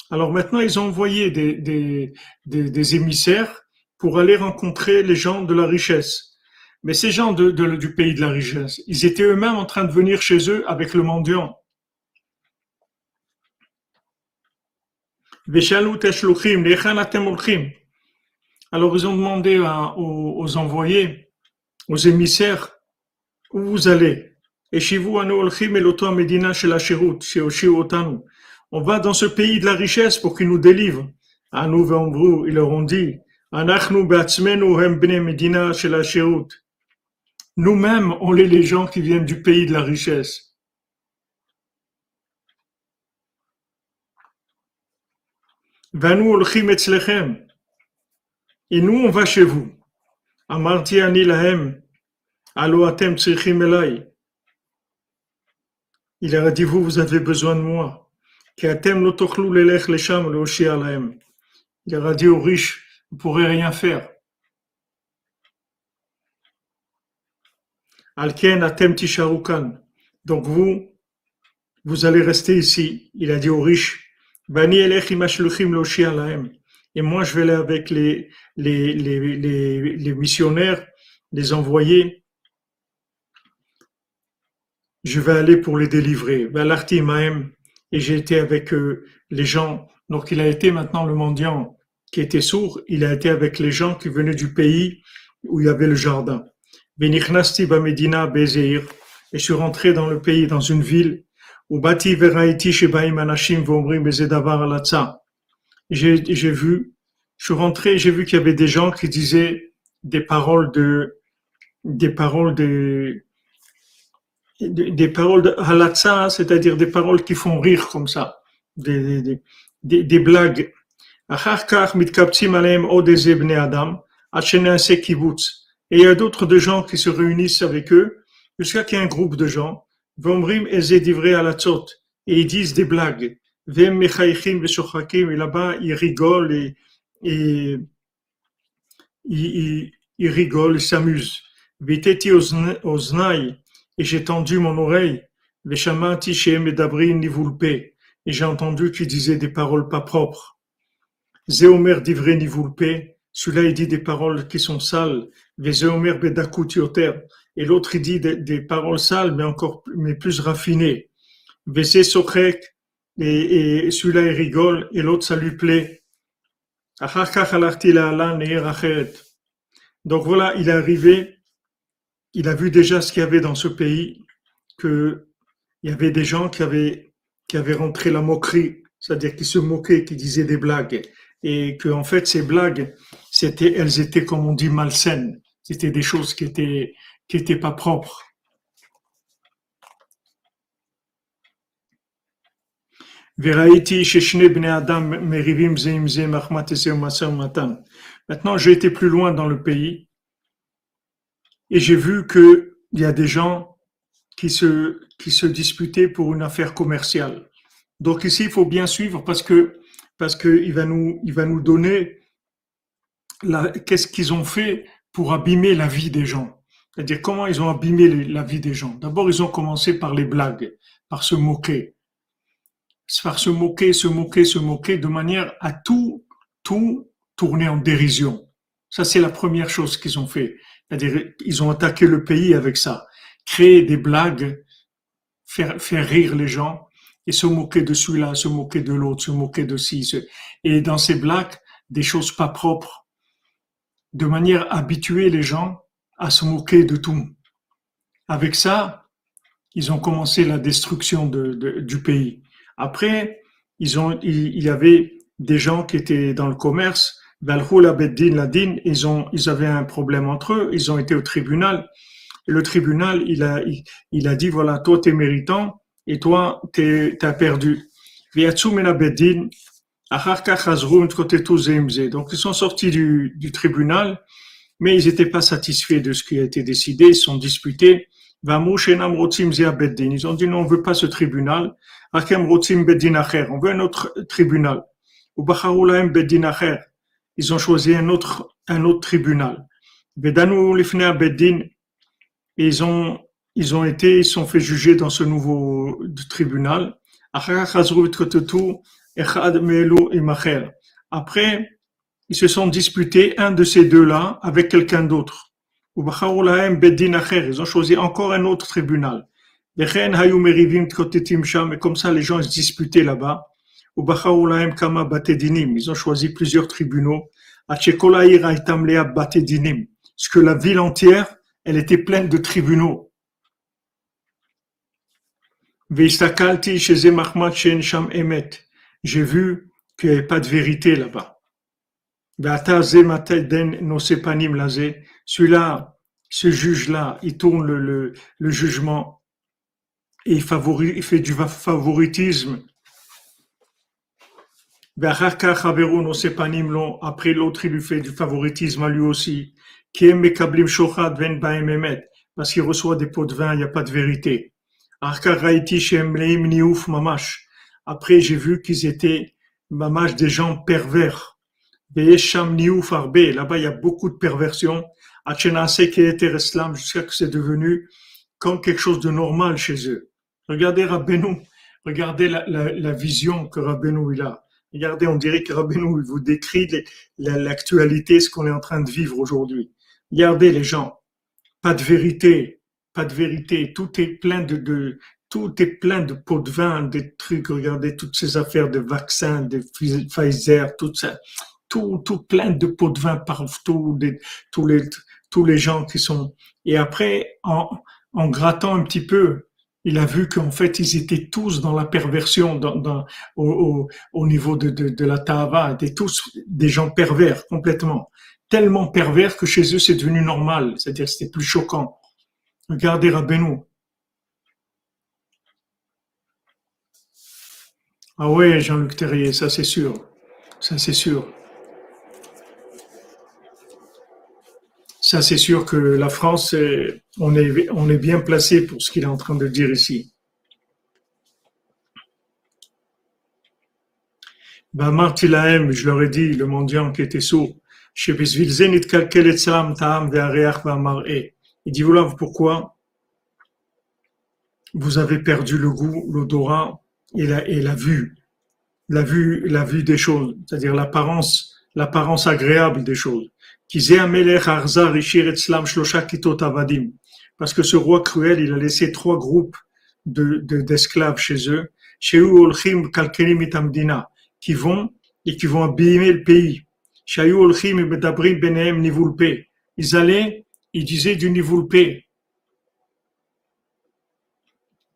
Alors maintenant, ils ont envoyé des, des, des, émissaires pour aller rencontrer les gens de la richesse. Mais ces gens de, du pays de la richesse, ils étaient eux-mêmes en train de venir chez eux avec le mendiant. Alors ils ont demandé aux, envoyés, aux émissaires, où vous allez on va dans ce pays de la richesse pour qu'il nous délivre. À nous, ils leur ont dit, nous-mêmes, on est les gens qui viennent du pays de la richesse. Et nous, on va chez vous. Amarti ani lahem, alo atem elai. Il a dit, vous, vous avez besoin de moi. Il a dit aux riches, vous ne pourrez rien faire. Alken atem tisharukan. Donc vous, vous allez rester ici. Il a dit aux riches, Et moi, je vais aller avec les, les, les, les, missionnaires, les envoyés je vais aller pour les délivrer. Et j'ai été avec euh, les gens. Donc il a été maintenant le mendiant qui était sourd. Il a été avec les gens qui venaient du pays où il y avait le jardin. Et je suis rentré dans le pays, dans une ville où j'ai, j'ai vu, je suis rentré, j'ai vu qu'il y avait des gens qui disaient des paroles de, des paroles de, des, paroles de halatza, c'est-à-dire des paroles qui font rire comme ça, des, des, des, des blagues. Et il y a d'autres de gens qui se réunissent avec eux, jusqu'à qu'il y ait un groupe de gens, et ils disent des blagues. Et là-bas, ils rigolent et, et ils, ils rigolent, ils s'amusent et j'ai tendu mon oreille, et j'ai entendu qu'il disait des paroles pas propres. Zéomer divrei nivulpe, celui-là il dit des paroles qui sont sales, Zéomer bedakutioter, et l'autre il dit des, paroles sales mais encore mais plus raffinées. Vezé sokrek, et, et celui-là il rigole, et l'autre ça lui plaît. Donc voilà, il est arrivé il a vu déjà ce qu'il y avait dans ce pays, que il y avait des gens qui avaient, qui avaient rentré la moquerie, c'est-à-dire qui se moquaient, qui disaient des blagues, et que en fait ces blagues, c'était, elles étaient comme on dit malsaines, c'était des choses qui étaient, qui étaient pas propres. Maintenant, j'ai été plus loin dans le pays et j'ai vu qu'il y a des gens qui se, qui se disputaient pour une affaire commerciale. Donc ici, il faut bien suivre parce que parce qu'il va nous va nous donner qu'est-ce qu'ils ont fait pour abîmer la vie des gens. C'est-à-dire comment ils ont abîmé la vie des gens. D'abord, ils ont commencé par les blagues, par se moquer, par se moquer, se moquer, se moquer, de manière à tout tout tourner en dérision. Ça, c'est la première chose qu'ils ont fait. C'est-à-dire, ils ont attaqué le pays avec ça. Créer des blagues, faire, faire rire les gens et se moquer de celui-là, se moquer de l'autre, se moquer de ci. Et dans ces blagues, des choses pas propres, de manière à habituer les gens à se moquer de tout. Avec ça, ils ont commencé la destruction de, de, du pays. Après, ils ont, il, y avait des gens qui étaient dans le commerce, ils ont, ils avaient un problème entre eux, ils ont été au tribunal. Le tribunal, il a, il, a dit, voilà, toi, t'es méritant, et toi, t'es, t'as perdu. Donc, ils sont sortis du tribunal, mais ils n'étaient pas satisfaits de ce qui a été décidé, ils sont disputés. Ils ont dit non, on veut pas ce tribunal. On veut un autre tribunal. Ils ont choisi un autre, un autre tribunal. Ils ont, ils ont été, ils sont fait juger dans ce nouveau tribunal. Après, ils se sont disputés un de ces deux-là avec quelqu'un d'autre. Ils ont choisi encore un autre tribunal. Et comme ça, les gens se disputaient là-bas. Ils ont choisi plusieurs tribunaux. Ce que la ville entière, elle était pleine de tribunaux. J'ai vu qu'il n'y avait pas de vérité là-bas. Celui-là, ce juge-là, il tourne le, jugement et il, fait du favoritisme. Après l'autre, il lui fait du favoritisme à lui aussi. Parce qu'il reçoit des pots de vin, il n'y a pas de vérité. Après, j'ai vu qu'ils étaient mamash des gens pervers. Là-bas, il y a beaucoup de perversion. Jusqu'à que c'est devenu comme quelque chose de normal chez eux. Regardez Rabbeinu. Regardez la, vision que Rabbeinu a. Regardez, on dirait que Rabbeinu vous décrit l'actualité, ce qu'on est en train de vivre aujourd'hui. Regardez les gens. Pas de vérité. Pas de vérité. Tout est plein de, de tout est plein de pots de vin, des trucs. Regardez toutes ces affaires de vaccins, de Pfizer, tout ça tout, tout plein de pots de vin partout, tous les, tous les gens qui sont. Et après, en, en grattant un petit peu, il a vu qu'en fait, ils étaient tous dans la perversion, au, au, niveau de, de, de la tava, étaient tous des gens pervers complètement, tellement pervers que chez eux c'est devenu normal, c'est-à-dire c'était plus choquant. Regardez Rabbeinu. Ah ouais, Jean-Luc Terrier, ça c'est sûr, ça c'est sûr. Ça, c'est sûr que la France, on est, on est bien placé pour ce qu'il est en train de dire ici. Ben, Martilaem, je leur ai dit, le mendiant qui était sourd, il dit voilà pourquoi vous avez perdu le goût, l'odorat et la, et la vue, la vue, la vue des choses, c'est-à-dire l'apparence, l'apparence agréable des choses. Parce que ce roi cruel, il a laissé trois groupes de, d'esclaves chez eux, qui vont et qui vont abîmer le pays. Ils allaient, ils disaient du nivoulpé.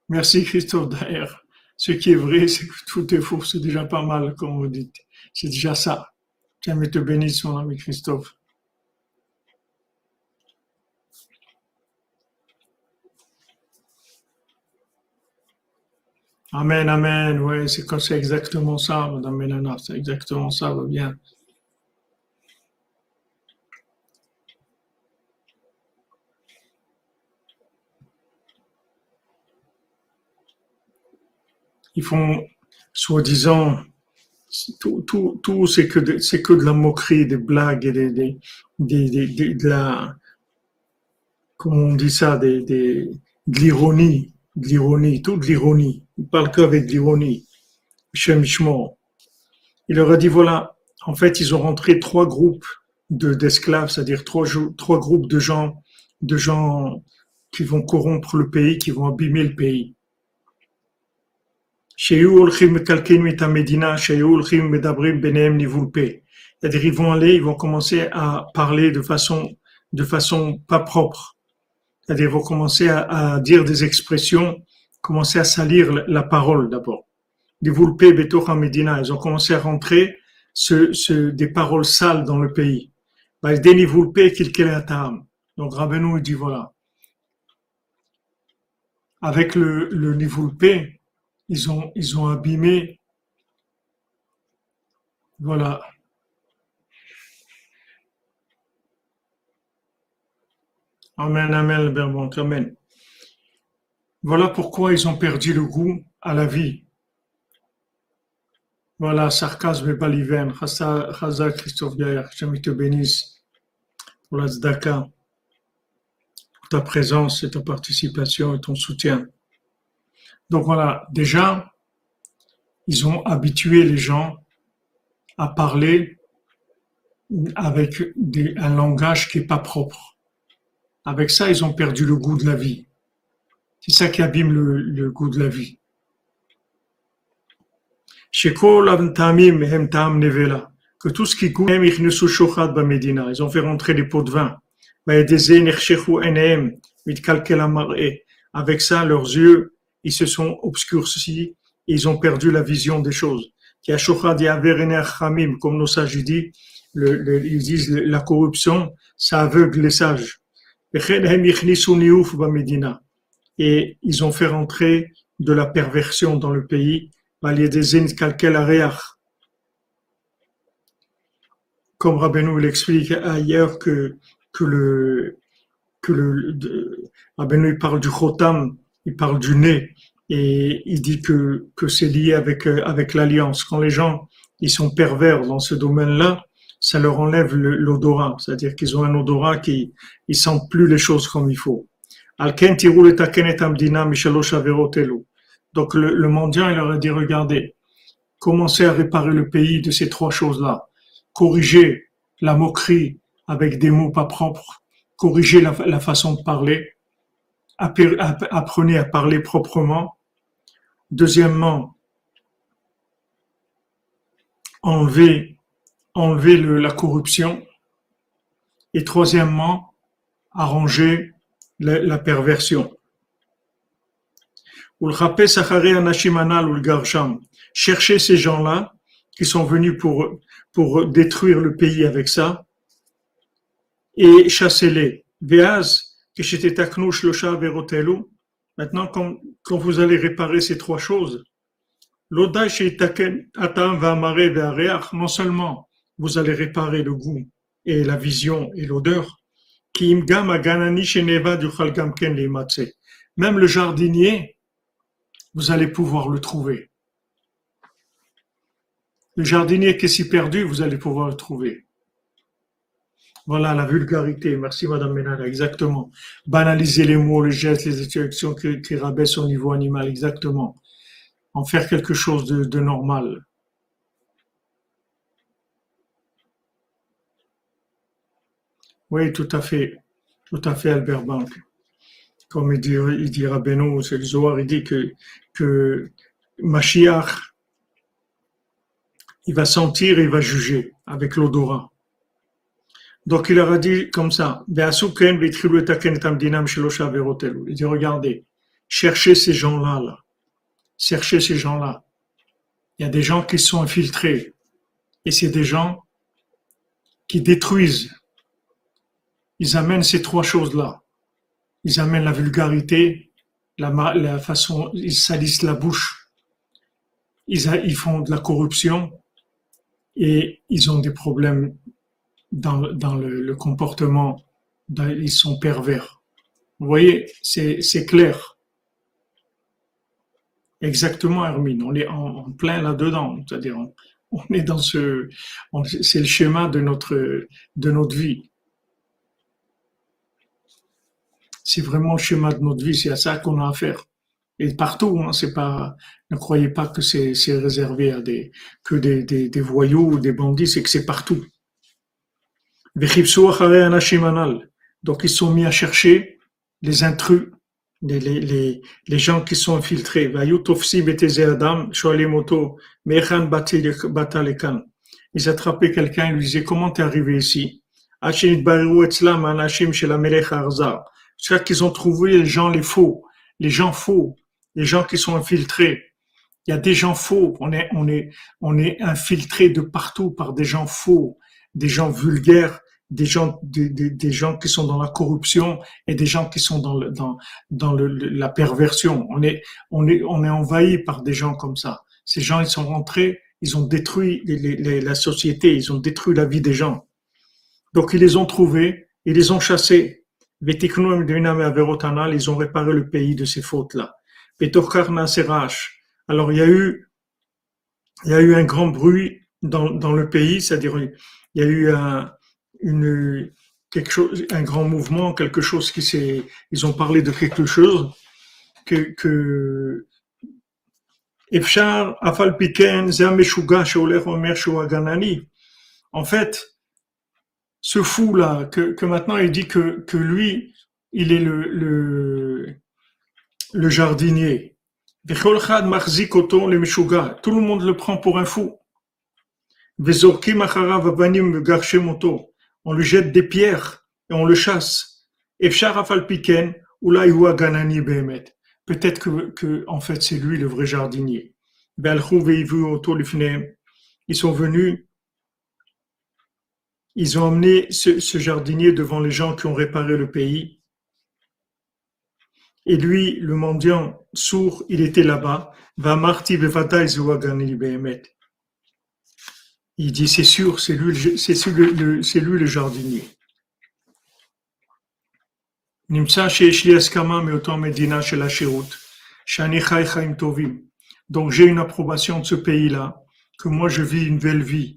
Merci Christophe d'ailleurs. Ce qui est vrai, c'est que tout est faux. C'est déjà pas mal, comme vous dites. C'est déjà ça. Tiens, te bénisse, mon ami Christophe. Amen, amen. Oui, c'est exactement ça, Madame Mélana. C'est exactement ça, va bien. Ils font, soi-disant, tout, tout, tout c'est que de, que de la moquerie, des blagues et des, des, des, des de la, comment on dit ça, des, de l'ironie de l'ironie, toute l'ironie. Il parle qu'avec l'ironie. Il leur a dit voilà, en fait, ils ont rentré trois groupes de, d'esclaves, c'est-à-dire trois, trois groupes de gens, de gens qui vont corrompre le pays, qui vont abîmer le pays. C'est-à-dire, ils vont aller, ils vont commencer à parler de façon, de façon pas propre c'est-à-dire vont commencer à, dire des expressions, commencer à salir la, parole d'abord. Medina, ils ont commencé à rentrer ce, des paroles sales dans le pays. Donc Rabbeinu dit voilà, avec le, le ils ont, ils ont abîmé, voilà. Amen, amen, amen. Voilà pourquoi ils ont perdu le goût à la vie. Voilà, sarcasme et baliven. Chazak Christophe Gaillard, je te bénisse pour la zdaka, pour ta présence et ta participation et ton soutien. Donc voilà, déjà, ils ont habitué les gens à parler avec un langage qui n'est pas propre. Avec ça, ils ont perdu le goût de la vie. C'est ça qui abîme le goût de la vie que tout ce qui goûte, ils ont fait rentrer des pots de vin. Avec ça, leurs yeux, ils se sont obscurcis, ils ont perdu la vision des choses. Comme nos sages disent, ils disent la corruption, ça aveugle les sages. Et ils ont fait rentrer de la perversion dans le pays comme Rabbeinu l'explique ailleurs que, que le, Rabbeinu parle du chotam, il parle du nez, et il dit que, que c'est lié avec, avec l'alliance. Quand les gens, ils sont pervers dans ce domaine-là, ça leur enlève l'odorat, c'est-à-dire qu'ils ont un odorat qui, ils sentent plus les choses comme il faut. Donc le, le mendiant, il leur a dit, regardez, commencez à réparer le pays de ces trois choses-là. Corriger la moquerie avec des mots pas propres, corriger la, façon de parler, apprenez à parler proprement. Deuxièmement, enlever, la corruption. Et troisièmement, arranger la perversion. Cherchez ces gens-là qui sont venus pour, pour détruire le pays avec ça et chassez-les. Maintenant, quand, quand vous allez réparer ces trois choses, non seulement vous allez réparer le goût et la vision et l'odeur, même le jardinier vous allez pouvoir le trouver. Le jardinier qui est si perdu, vous allez pouvoir le trouver. Voilà la vulgarité. Merci Madame Ménard, exactement. Banaliser les mots, les gestes, les interactions qui, rabaissent au niveau animal, exactement. En faire quelque chose de, normal. Oui, tout à fait. Tout à fait, Albert Bank. Comme il dit, il dit Rabbeinu, c'est le Zohar, il dit que que Mashiach, il va sentir et il va juger avec l'odorat. Donc il leur a dit comme ça, il dit regardez, cherchez ces gens-là, là. cherchez ces gens-là. Il y a des gens qui sont infiltrés et c'est des gens qui détruisent. Ils amènent ces trois choses-là. Ils amènent la vulgarité, la, façon, ils salissent la bouche, ils, font de la corruption et ils ont des problèmes dans, le, comportement, ils sont pervers. Vous voyez, c'est clair. Exactement, Hermine. On est en, plein là-dedans. C'est-à-dire, on, on, est dans ce, c'est le schéma de notre, de notre vie. C'est vraiment le schéma de notre vie, c'est à ça qu'on a affaire. Et partout, hein, c'est pas, ne croyez pas que c'est, réservé à des, que des, des, voyous ou des bandits, c'est que c'est partout. Donc ils sont mis à chercher les intrus, les, les, les, gens qui sont infiltrés. Ils attrapaient quelqu'un, ils lui disaient comment t'es arrivé ici? C'est qu'ils ont trouvé les gens les faux, les gens faux, les gens qui sont infiltrés. Il y a des gens faux. On est, on est, on est infiltré de partout par des gens faux, des gens vulgaires, des gens, des, des, gens qui sont dans la corruption et des gens qui sont dans, le, dans, dans le, la perversion. On est, on est, on est envahi par des gens comme ça. Ces gens, ils sont rentrés, ils ont détruit les, la société, ils ont détruit la vie des gens. Donc ils les ont trouvés, ils les ont chassés. Ils ont réparé le pays de ces fautes-là. Alors il y a eu, il y a eu un grand bruit dans, dans le pays, c'est-à-dire il y a eu un, une, quelque chose, un grand mouvement, quelque chose qui s'est, ils ont parlé de quelque chose que, que en fait, ce fou-là, que, que maintenant il dit que, que lui, il est le, le, le jardinier. Tout le monde le prend pour un fou on lui jette des pierres et on le chasse. Peut-être que, que, en fait, c'est lui le vrai jardinier. Ils sont venus, ils ont amené ce, ce jardinier devant les gens qui ont réparé le pays. Et lui, le mendiant sourd, il était là-bas. Il dit, c'est sûr, c'est lui, c'est lui, lui le jardinier. Donc j'ai une approbation de ce pays-là, que moi je vis une belle vie.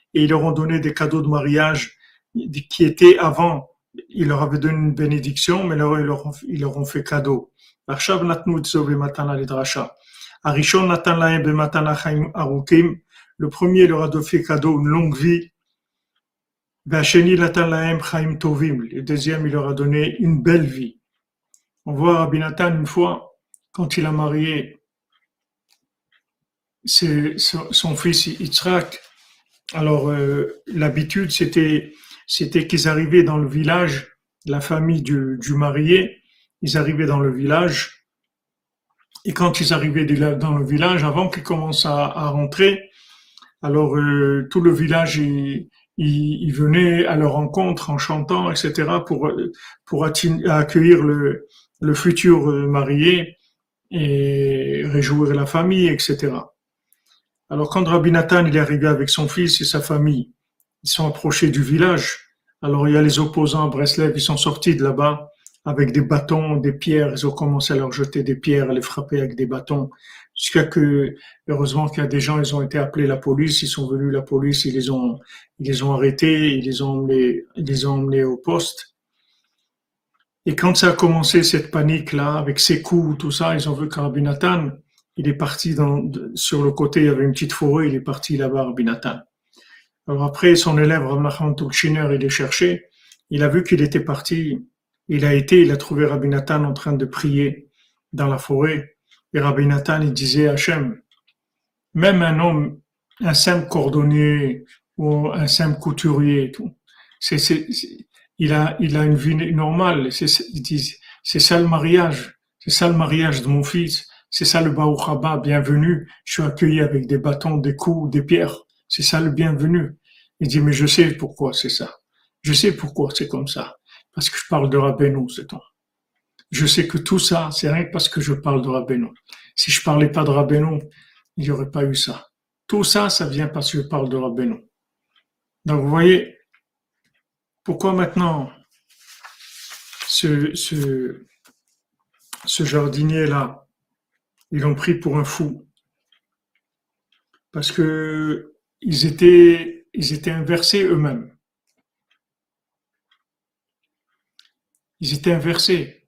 Et ils leur ont donné des cadeaux de mariage qui étaient avant. Ils leur avaient donné une bénédiction, mais ils leur, ils leur ont fait cadeau. Le premier leur a fait cadeau une longue vie. Le deuxième, il leur a donné une belle vie. On voit Rabbi Nathan une fois, quand il a marié son fils Yitzhak, alors euh, l'habitude c'était c'était qu'ils arrivaient dans le village, la famille du, du marié, ils arrivaient dans le village et quand ils arrivaient dans le village, avant qu'ils commencent à, rentrer, alors euh, tout le village il, il, venait à leur rencontre en chantant, etc. pour pour accueillir le, le futur marié et réjouir la famille, etc. Alors quand Rabbi Nathan il est arrivé avec son fils et sa famille, ils sont approchés du village. Alors il y a les opposants à Breslev, ils sont sortis de là-bas avec des bâtons, des pierres. Ils ont commencé à leur jeter des pierres, à les frapper avec des bâtons. Jusqu'à que, heureusement qu'il y a des gens, ils ont été appelés la police, ils sont venus la police, ils les ont, ils les ont arrêtés, ils les ont emmenés, ils les ont emmenés au poste. Et quand ça a commencé, cette panique-là, avec ses coups, tout ça, ils ont vu qu'Arabinatan, il est parti dans, sur le côté, il y avait une petite forêt, il est parti là-bas, Arabinatan. Alors après, son élève, Ramnachan Tulchiner, il est cherché, il a vu qu'il était parti il a été, il a trouvé Rabbi Nathan en train de prier dans la forêt. Et Rabbi Nathan, il disait à Hachem, même un homme, un simple cordonnier ou un simple couturier, tout, c'est, il a, il a une vie normale. C'est ça le mariage. C'est ça le mariage de mon fils. C'est ça le Baruch bienvenue. Je suis accueilli avec des bâtons, des coups, des pierres. C'est ça le bienvenu. Il dit, mais je sais pourquoi c'est ça. Je sais pourquoi c'est comme ça parce que je parle de Rabbeinu, c'est tout. Je sais que tout ça, c'est rien parce que je parle de Rabbeinu. Si je parlais pas de Rabbeinu, il n'y aurait pas eu ça. Tout ça, ça vient parce que je parle de Rabbeinu. Donc, vous voyez, pourquoi maintenant ce, ce, ce jardinier-là, ils l'ont pris pour un fou. Parce que ils étaient, inversés eux-mêmes. ils étaient inversés.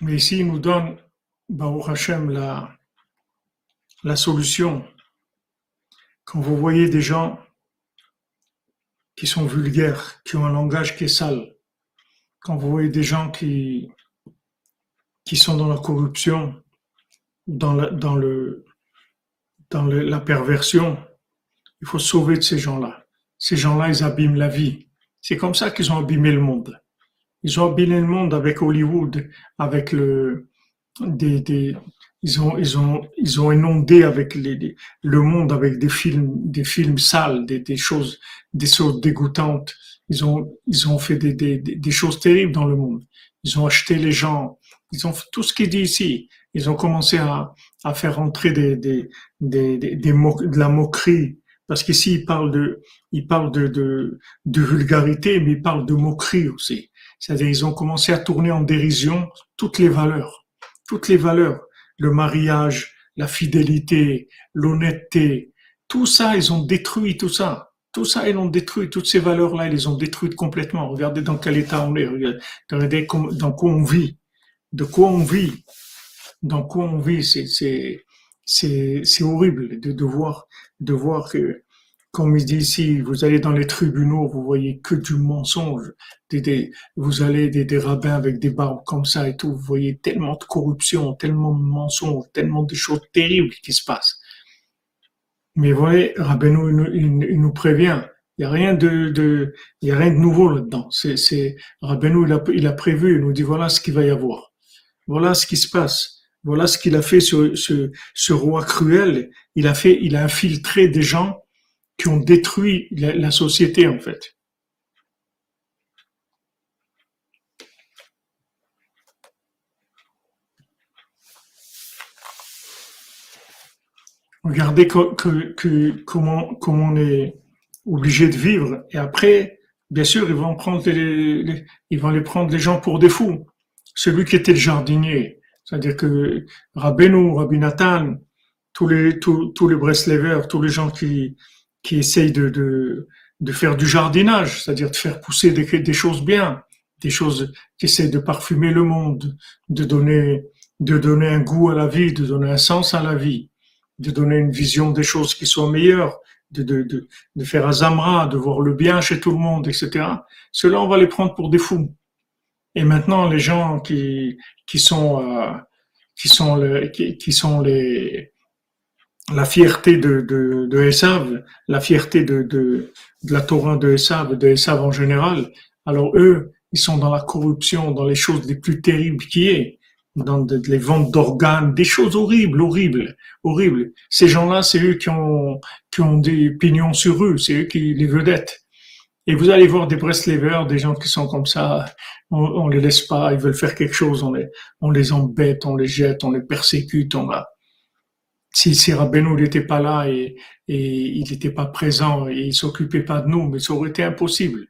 Mais ici, il nous donne, Baruch Hashem, la, solution, quand vous voyez des gens qui sont vulgaires, qui ont un langage qui est sale, quand vous voyez des gens qui sont dans la corruption, dans la, dans le, dans la perversion, il faut sauver de ces gens-là. Ces gens-là, ils abîment la vie. C'est comme ça qu'ils ont abîmé le monde. Ils ont abîmé le monde avec Hollywood, avec le, des, des, ils ont, ils ont, ils ont inondé avec les, le monde avec des films, des films sales, des, des choses, des choses dégoûtantes. Ils ont, ils ont fait des, des, des choses terribles dans le monde. Ils ont acheté les gens. Ils ont fait tout ce qu'il dit ici. Ils ont commencé à, à faire entrer des, des, des, des, des de la moquerie. Parce qu'ici, il parle de, il parle de, de, de vulgarité, mais il parle de moquerie aussi. C'est-à-dire, ils ont commencé à tourner en dérision toutes les valeurs. Toutes les valeurs le mariage, la fidélité, l'honnêteté, tout ça, ils ont détruit tout ça. Tout ça, ils l'ont détruit. Toutes ces valeurs-là, ils les ont détruites complètement. Regardez dans quel état on est. Regardez dans quoi on vit. De quoi on vit. Dans quoi on vit. C'est, horrible de, de voir, de voir que comme il dit ici, vous allez dans les tribunaux, vous voyez que du mensonge. Des, vous allez des, des, rabbins avec des barbes comme ça et tout, vous voyez tellement de corruption, tellement de mensonges, tellement de choses terribles qui se passent. Mais vous voyez, Rabbeinu, il, nous prévient. Il n'y a rien de, de, il y a rien de nouveau là-dedans. C'est, c'est, il a, il a prévu, il nous dit voilà ce qu'il va y avoir. Voilà ce qui se passe. Voilà ce qu'il a fait ce, ce, roi cruel. Il a fait, il a infiltré des gens qui ont détruit la, société en fait. Regardez comment, on est obligé de vivre. Et après, bien sûr, ils vont prendre ils vont les prendre les gens pour des fous. Celui qui était le jardinier, c'est-à-dire que Rabbeinu, Rabbi Nathan, tous les tous, tous les tous les gens qui qui essayent de, de, de faire du jardinage, c'est-à-dire de faire pousser des, des choses bien, des choses qui essayent de parfumer le monde, de donner, de donner un goût à la vie, de donner un sens à la vie, de donner une vision des choses qui soient meilleures, de, de, de, de faire un zamra, de voir le bien chez tout le monde, etc. Cela, on va les prendre pour des fous. Et maintenant, les gens qui, qui sont, euh, qui sont, les, la fierté de, de, de la fierté de, de, de la Torah de Esav, de Esav en général. Alors eux, ils sont dans la corruption, dans les choses les plus terribles qui est, dans les ventes d'organes, des choses horribles, horribles, horribles. Ces gens-là, c'est eux qui ont, qui ont des pignons sur eux, c'est eux qui les vedettes. Et vous allez voir des Breslevers, des gens qui sont comme ça, on, on les laisse pas, ils veulent faire quelque chose, on les, on les embête, on les jette, on les persécute, on si, si Rabbeinu n'était pas là et, il n'était pas présent et il s'occupait pas de nous, mais ça aurait été impossible.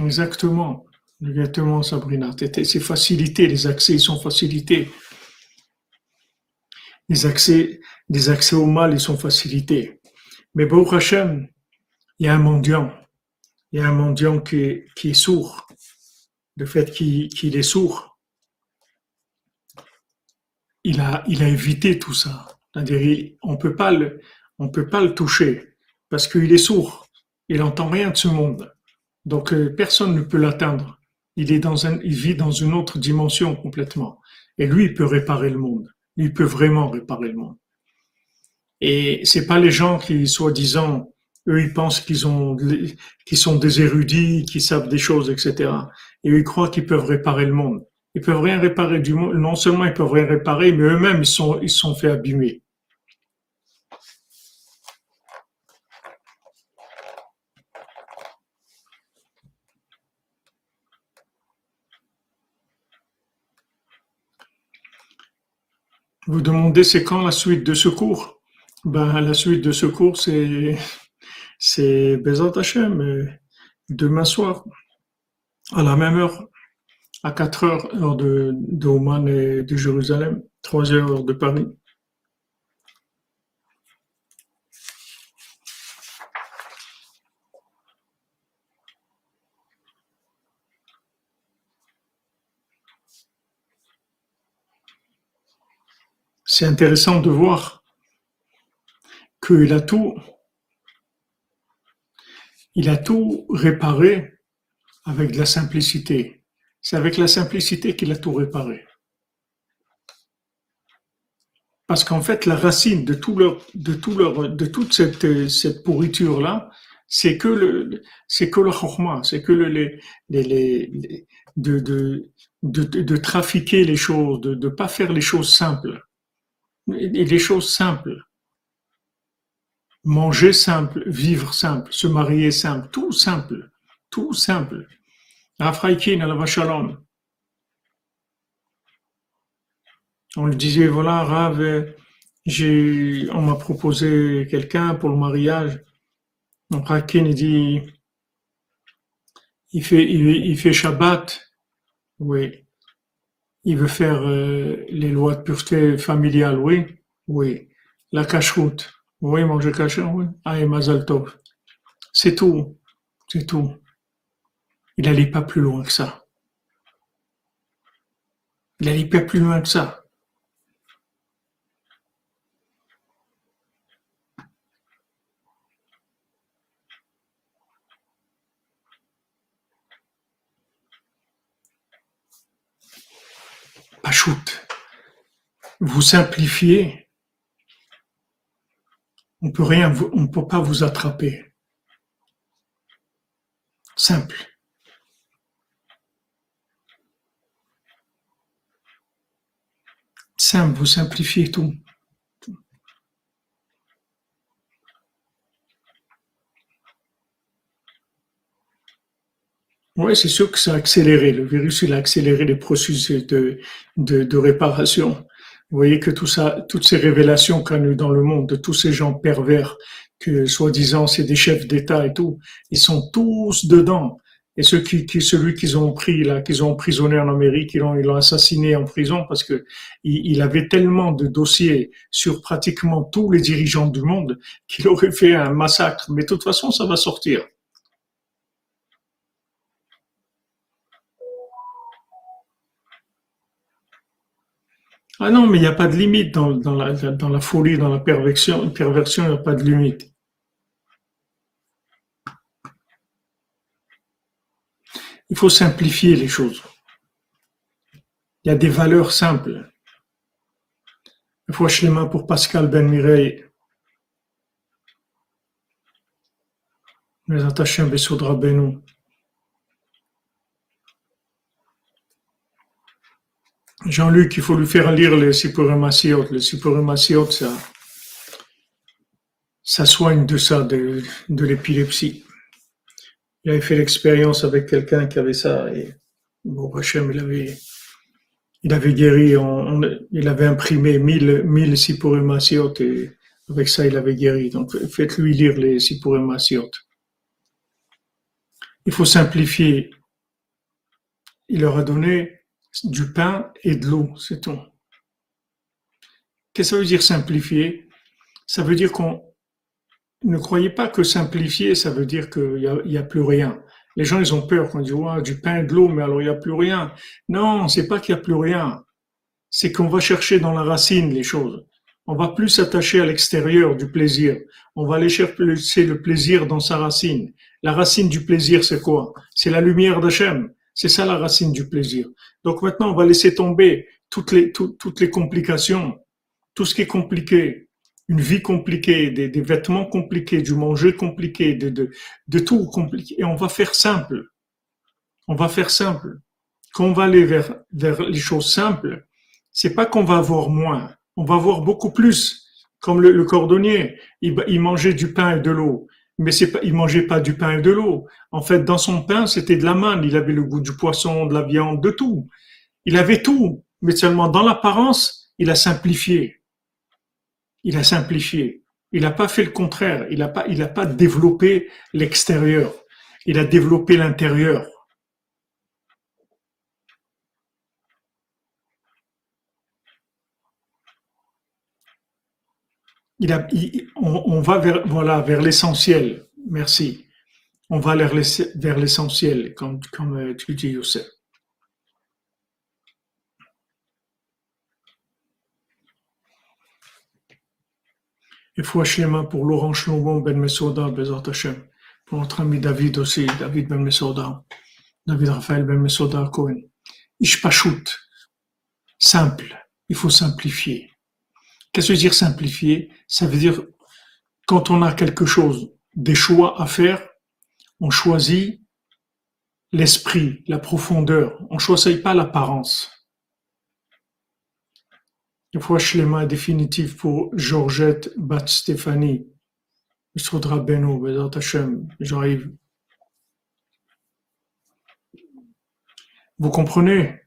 Exactement, exactement, Sabrina. C'est facilité, les accès, sont facilités. Les accès, accès au mal, ils sont facilités. Mais pour Hachem, il y a un mendiant il y a un mendiant qui est, sourd. Le fait qu'il est sourd, il a, évité tout ça. On peut pas peut pas le toucher parce qu'il est sourd. Il n'entend rien de ce monde. Donc, euh, personne ne peut l'atteindre. Il il vit dans une autre dimension complètement. Et lui, il peut réparer le monde. Il peut vraiment réparer le monde. Et c'est pas les gens qui, soi-disant, eux, ils pensent qu'ils ont, qu'ils sont des érudits, qu'ils savent des choses, etc. Et eux, ils croient qu'ils peuvent réparer le monde. Ils peuvent rien réparer du monde. Non seulement ils peuvent rien réparer, mais eux-mêmes, ils sont, ils sont fait abîmer. Vous demandez c'est quand la suite de secours? Ben la suite de secours c'est c'est Hashem, demain soir, à la même heure, à 4 heures, heure de, de Oman et de Jérusalem, 3 heures de Paris. C'est intéressant de voir qu'il a tout, il a tout réparé avec de la simplicité. C'est avec la simplicité qu'il a tout réparé. Parce qu'en fait, la racine de tout leur, de tout leur, de toute cette, cette pourriture là, c'est que le, c'est que le chorma, c'est que le, les, les, les, de, de, de, de, trafiquer les choses, de ne pas faire les choses simples. Les choses simples. Manger simple, vivre simple, se marier simple, tout simple, tout simple. Afraïkin, la Shalom. On lui disait, voilà, Rav, on m'a proposé quelqu'un pour le mariage. Donc Rakin, il dit, il fait, il, fait Shabbat, oui. Il veut faire euh, les lois de pureté familiale, oui, oui. La cacheroute, oui, manger caché, oui. Ah, et Mazal Tov. C'est tout, c'est tout. Il n'allait pas plus loin que ça. Il n'allait pas plus loin que ça. Vous simplifiez, on peut rien, on peut pas vous attraper. Simple. Simple, vous simplifiez tout. Oui, c'est sûr que ça a accéléré. Le virus, il a accéléré les processus de, de, de réparation. Vous voyez que tout ça, toutes ces révélations qu'on a eues dans le monde, de tous ces gens pervers, que soi-disant c'est des chefs d'État et tout, ils sont tous dedans. Et ceux qui, qui celui qu'ils ont pris là, qu'ils ont emprisonné en Amérique, ils l'ont, ils l'ont assassiné en prison parce que il, avait tellement de dossiers sur pratiquement tous les dirigeants du monde qu'il aurait fait un massacre. Mais de toute façon, ça va sortir. Ah non, mais il n'y a pas de limite dans, dans, la, dans la folie, dans la perversion. Perversion, il n'y a pas de limite. Il faut simplifier les choses. Il y a des valeurs simples. Il faut les pour Pascal Ben Mireille. Les attachés un Bessoudra Benou. Jean-Luc, il faut lui faire lire les Sipurim Les Sipurim ça, ça soigne de ça, de, de l'épilepsie. Il avait fait l'expérience avec quelqu'un qui avait ça et bon, Hachem, il avait, il avait guéri, il avait imprimé 1000, 1000 Sipurim et avec ça, il avait guéri. Donc, faites-lui lire les Sipurim Il faut simplifier. Il leur a donné du pain et de l'eau, c'est tout. Qu'est-ce que ça veut dire simplifier? Ça veut dire qu'on ne croyez pas que simplifier, ça veut dire qu'il n'y a, plus rien. Les gens, ils ont peur quand on dit du pain et de l'eau, mais alors il n'y a plus rien. Non, c'est pas qu'il n'y a plus rien. C'est qu'on va chercher dans la racine les choses. On va plus s'attacher à l'extérieur du plaisir. On va aller chercher le plaisir dans sa racine. La racine du plaisir, c'est quoi? C'est la lumière d'Hachem. C'est ça la racine du plaisir. Donc maintenant, on va laisser tomber toutes les, toutes les complications, tout ce qui est compliqué, une vie compliquée, des, vêtements compliqués, du manger compliqué, de, de, tout compliqué. Et on va faire simple. On va faire simple. Quand on va aller vers, vers les choses simples, c'est pas qu'on va avoir moins, on va avoir beaucoup plus. Comme le, cordonnier, il, il mangeait du pain et de l'eau mais c'est pas, il mangeait pas du pain et de l'eau. En fait, dans son pain, c'était de la manne. Il avait le goût du poisson, de la viande, de tout. Il avait tout, mais seulement dans l'apparence, il a simplifié. Il a simplifié. Il n'a pas fait le contraire. Il n'a pas, il a pas développé l'extérieur. Il a développé l'intérieur. On, va vers, voilà, vers l'essentiel. Merci. On va vers l'essentiel, comme, comme euh, tu dis, Youssef. Et fois mains pour Laurent Shlomo Ben Mesoda, Bezat Hashem. Pour notre ami David aussi, David Ben Mesoda. David Raphaël Ben Mesoda Cohen. Ishpashut. Simple. Il faut simplifier. Qu'est-ce que veut dire simplifier? Ça veut dire quand on a quelque chose, des choix à faire, on choisit l'esprit, la profondeur. On ne choisit pas l'apparence. Une fois mains définitive pour Georgette Bat Stéphanie. Beno, Bezat j'arrive. Vous comprenez?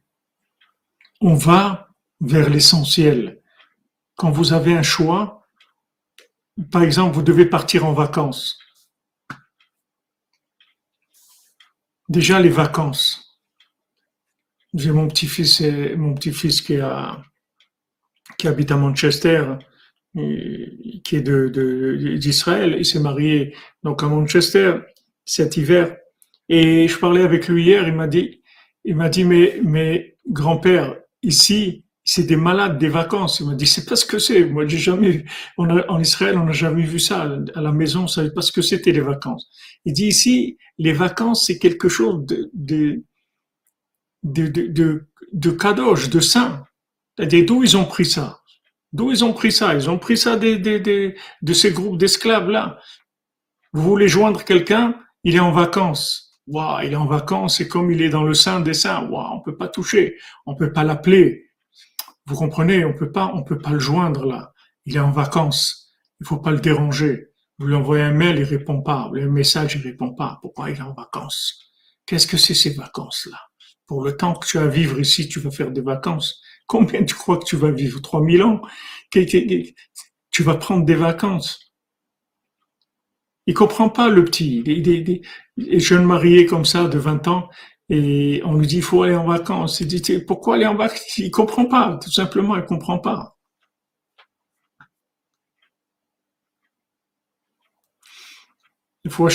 On va vers l'essentiel. Quand vous avez un choix, par exemple, vous devez partir en vacances. Déjà les vacances. J'ai mon petit-fils, mon petit-fils qui qui habite à Manchester, qui est de, d'Israël. Il s'est marié donc à Manchester cet hiver. Et je parlais avec lui hier, il m'a dit, il m'a dit, mais, mais grand-père, ici, c'est des malades des vacances. Il m'a dit, c'est pas ce que c'est. Moi, j'ai jamais, on en Israël, on n'a jamais vu ça. À la maison, on savait pas ce que c'était les vacances. Il dit ici, les vacances, c'est quelque chose de, de, de, kadosh, de saint. C'est-à-dire d'où ils ont pris ça? D'où ils ont pris ça? Ils ont pris ça des, de ces groupes d'esclaves-là. Vous voulez joindre quelqu'un, il est en vacances. Wow, il est en vacances et comme il est dans le sein des saints, wow, on peut pas toucher, on peut pas l'appeler. Vous comprenez, on peut pas, on peut pas le joindre là. Il est en vacances. Il faut pas le déranger. Vous lui envoyez un mail, il répond pas. Le message, il répond pas. Pourquoi il est en vacances? Qu'est-ce que c'est ces vacances-là? Pour le temps que tu as à vivre ici, tu vas faire des vacances. Combien tu crois que tu vas vivre? 3000 ans? Tu vas prendre des vacances? Il comprend pas le petit. Il est, jeune marié comme ça de 20 ans et on lui dit il faut aller en vacances. Il dit pourquoi aller en vacances? Il comprend pas. Tout simplement, il comprend pas.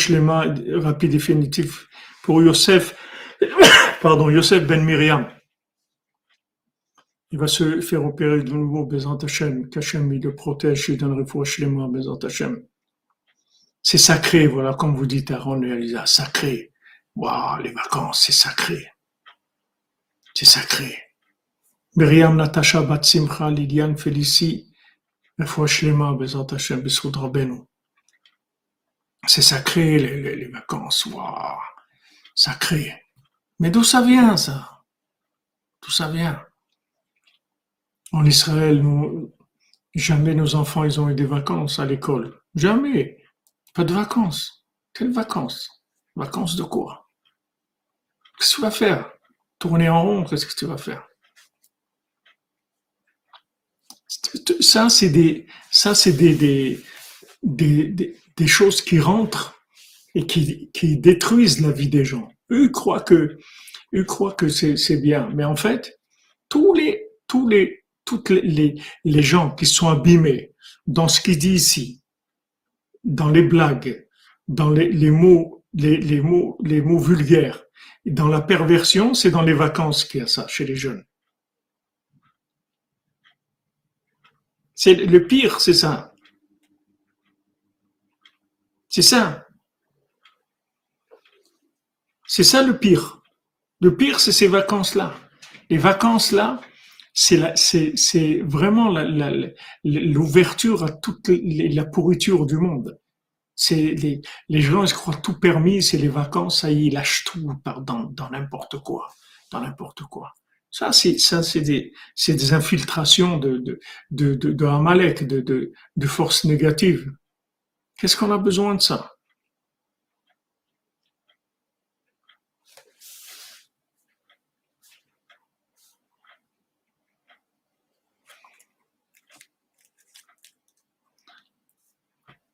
Les mains rapide définitif pour Yosef, pardon, Yosef Ben Miriam il va se faire opérer de nouveau, Bézant Hachem, qu'Hachem il le protège, il donne les mains, Bézant Hachem. C'est sacré, voilà, comme vous dites Aaron et Elisa, sacré. Waouh, les vacances, c'est sacré. C'est sacré. Myriam, Natacha, Batsimcha, Lydiane, Félicie. C'est sacré, les, les, vacances, waouh, sacré. Mais d'où ça vient, ça? D'où ça vient? En Israël, jamais nos enfants ils ont eu des vacances à l'école. Jamais. Pas de vacances. Quelles vacances? Vacances de quoi? Qu'est-ce que tu vas faire? Tourner en rond, qu'est-ce que tu vas faire? Ça, c'est des, ça, c'est des, des, choses qui rentrent et qui, qui détruisent la vie des gens. Eux croient que, eux croient que c'est bien, mais en fait, tous les, tous les, toutes les, les gens qui sont abîmés dans ce qu'il dit ici, dans les blagues, dans les, les mots, les, les, mots, les mots vulgaires, dans la perversion, c'est dans les vacances qu'il y a ça chez les jeunes. C'est le pire, c'est ça. C'est ça. C'est ça le pire. Le pire, c'est ces vacances-là. Les vacances-là, c'est vraiment l'ouverture à toute la pourriture du monde. C'est les, les gens ils croient tout permis, c'est les vacances, ça y est, ils lâchent tout dans, dans n'importe quoi, dans n'importe quoi. Ça, c'est ça, c'est des, c'est des infiltrations de de de de, de Amalek, de, de de forces négatives. Qu'est-ce qu'on a besoin de ça?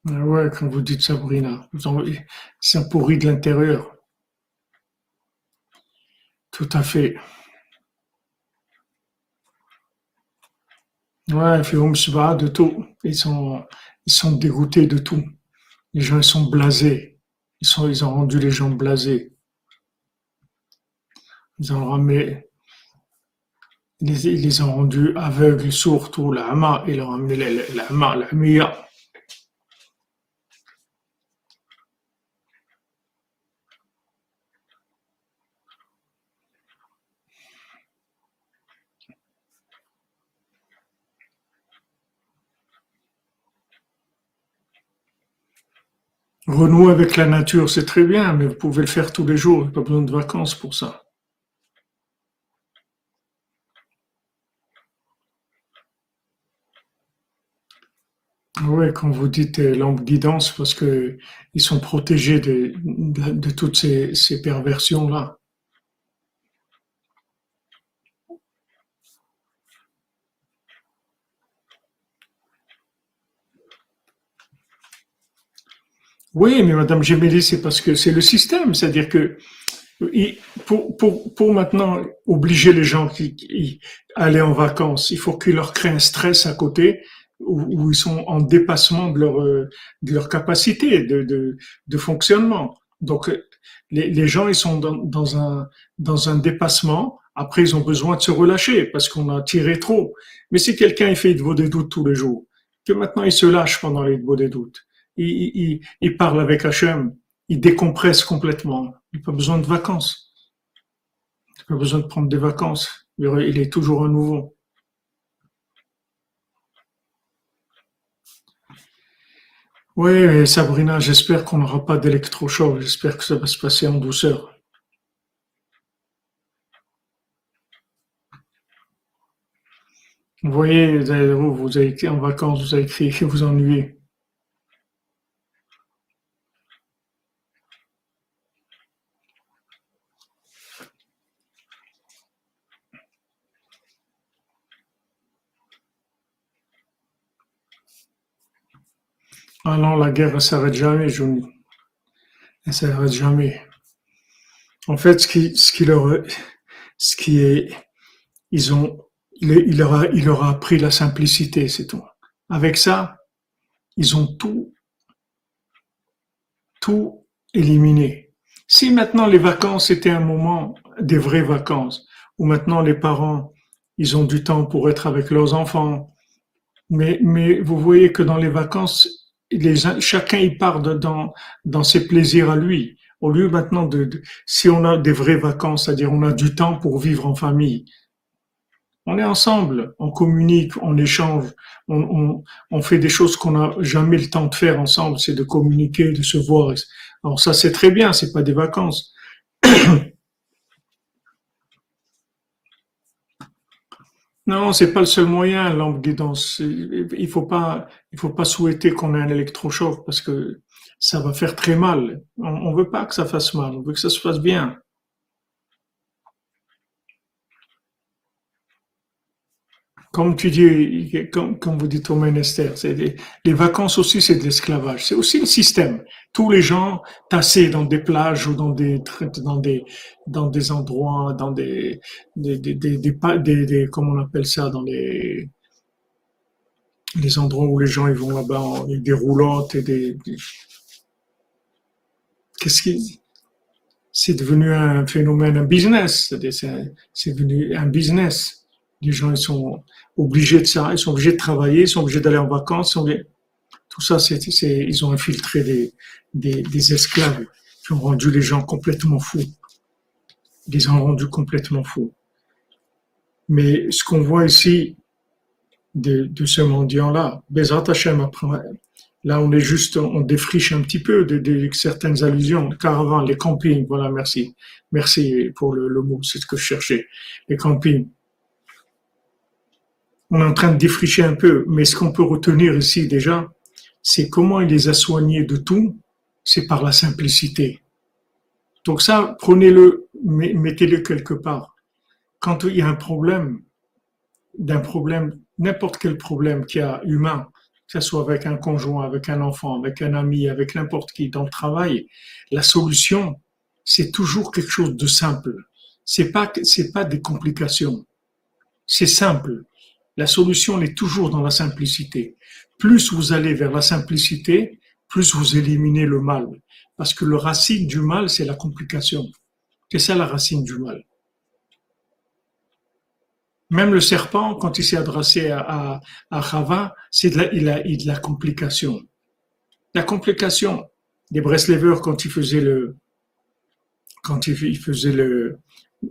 Ah ouais, quand vous dites Sabrina, ça pourrit de l'intérieur. Tout à fait. Ouais, pas de tout. Ils sont, ils sont dégoûtés de tout. Les gens, ils sont blasés. Ils sont, ils ont rendu les gens blasés. Ils ont ramené, ils, les ont rendus aveugles, sourds, tout, la hama, ils ont ramené la, la, la, la Renouer avec la nature, c'est très bien, mais vous pouvez le faire tous les jours, pas besoin de vacances pour ça. Oui, quand vous dites lampe guidance, parce que ils sont protégés de, toutes ces perversions-là. Oui, mais Madame Gemelli, c'est parce que c'est le système, c'est-à-dire que pour, pour, pour maintenant obliger les gens qui, qui aller en vacances, il faut qu'il leur crée un stress à côté où, où ils sont en dépassement de leur euh, de leur capacité de, de, de fonctionnement. Donc les, les gens ils sont dans, dans un dans un dépassement. Après ils ont besoin de se relâcher parce qu'on a tiré trop. Mais si quelqu'un fait de vaut des doutes tous les jours, que maintenant il se lâche pendant les vaut des doutes il, parle avec Hachem, il décompresse complètement. Il n'a pas besoin de vacances. Il n'a pas besoin de prendre des vacances. Il est toujours à nouveau. Oui, Sabrina, j'espère qu'on n'aura pas d'électrochoc. J'espère que ça va se passer en douceur. Vous voyez, vous, avez été en vacances, vous avez écrit que vous ennuyez. Ah non, la guerre ne s'arrête jamais, Johnny. Elle ne s'arrête jamais. En fait, ce qui, ce qui leur, ce qui est, ils ont, il, il leur a, il leur a appris la simplicité, c'est tout. Avec ça, ils ont tout, tout éliminé. Si maintenant les vacances étaient un moment des vraies vacances, où maintenant les parents, ils ont du temps pour être avec leurs enfants, mais, mais vous voyez que dans les vacances, chacun y part dans, dans ses plaisirs à lui. Au lieu maintenant de, si on a des vraies vacances, c'est-à-dire on a du temps pour vivre en famille, on est ensemble, on communique, on échange, on fait des choses qu'on n'a jamais le temps de faire ensemble, c'est de communiquer, de se voir. Alors ça c'est très bien, c'est pas des vacances. Non, c'est pas le seul moyen, lampe guidance. Il faut pas, il faut pas souhaiter qu'on ait un électrochoc parce que ça va faire très mal. On, on veut pas que ça fasse mal, on veut que ça se fasse bien. Comme tu dis, comme, vous dites au ministère, c'est les vacances aussi, c'est de l'esclavage. C'est aussi le système. Tous les gens tassés dans des plages ou dans des, dans des, dans des endroits, dans des, des, des, des, des, comment on appelle ça, dans les, les endroits où les gens ils vont là-bas avec des roulottes et des, des- qu'est-ce qui, c'est devenu un phénomène, un business. C'est devenu un business. Les gens, ils sont obligés de ça, ils sont obligés de travailler, ils sont obligés d'aller en vacances. obligés- Tout ça, c'est, ils ont infiltré des, des, esclaves qui ont rendu les gens complètement fous. Ils les ont rendus complètement fous. Mais ce qu'on voit ici de, de ce mendiant-là, Bezrat là, on est juste, on défriche un petit peu de, certaines allusions. Les caravanes, les campings, voilà, merci. Merci pour le, le mot, c'est ce que je cherchais. Les campings. On est en train de défricher un peu, mais ce qu'on peut retenir ici déjà, c'est comment il les a soignés de tout, c'est par la simplicité. Donc ça, prenez-le, met- mettez-le quelque part. Quand il y a un problème, d'un problème, n'importe quel problème qu'il y a humain, que ce soit avec un conjoint, avec un enfant, avec un ami, avec n'importe qui dans le travail, la solution, c'est toujours quelque chose de simple. C'est pas, c'est pas des complications. C'est simple. La solution est toujours dans la simplicité. Plus vous allez vers la simplicité, plus vous éliminez le mal. Parce que le racine du mal, c'est la complication. C'est ça la racine du mal. Même le serpent, quand il s'est adressé à, à, à Chava, c'est de la, il a, il a de la complication. La complication des Breslevers quand il faisait le, quand il, il faisait le,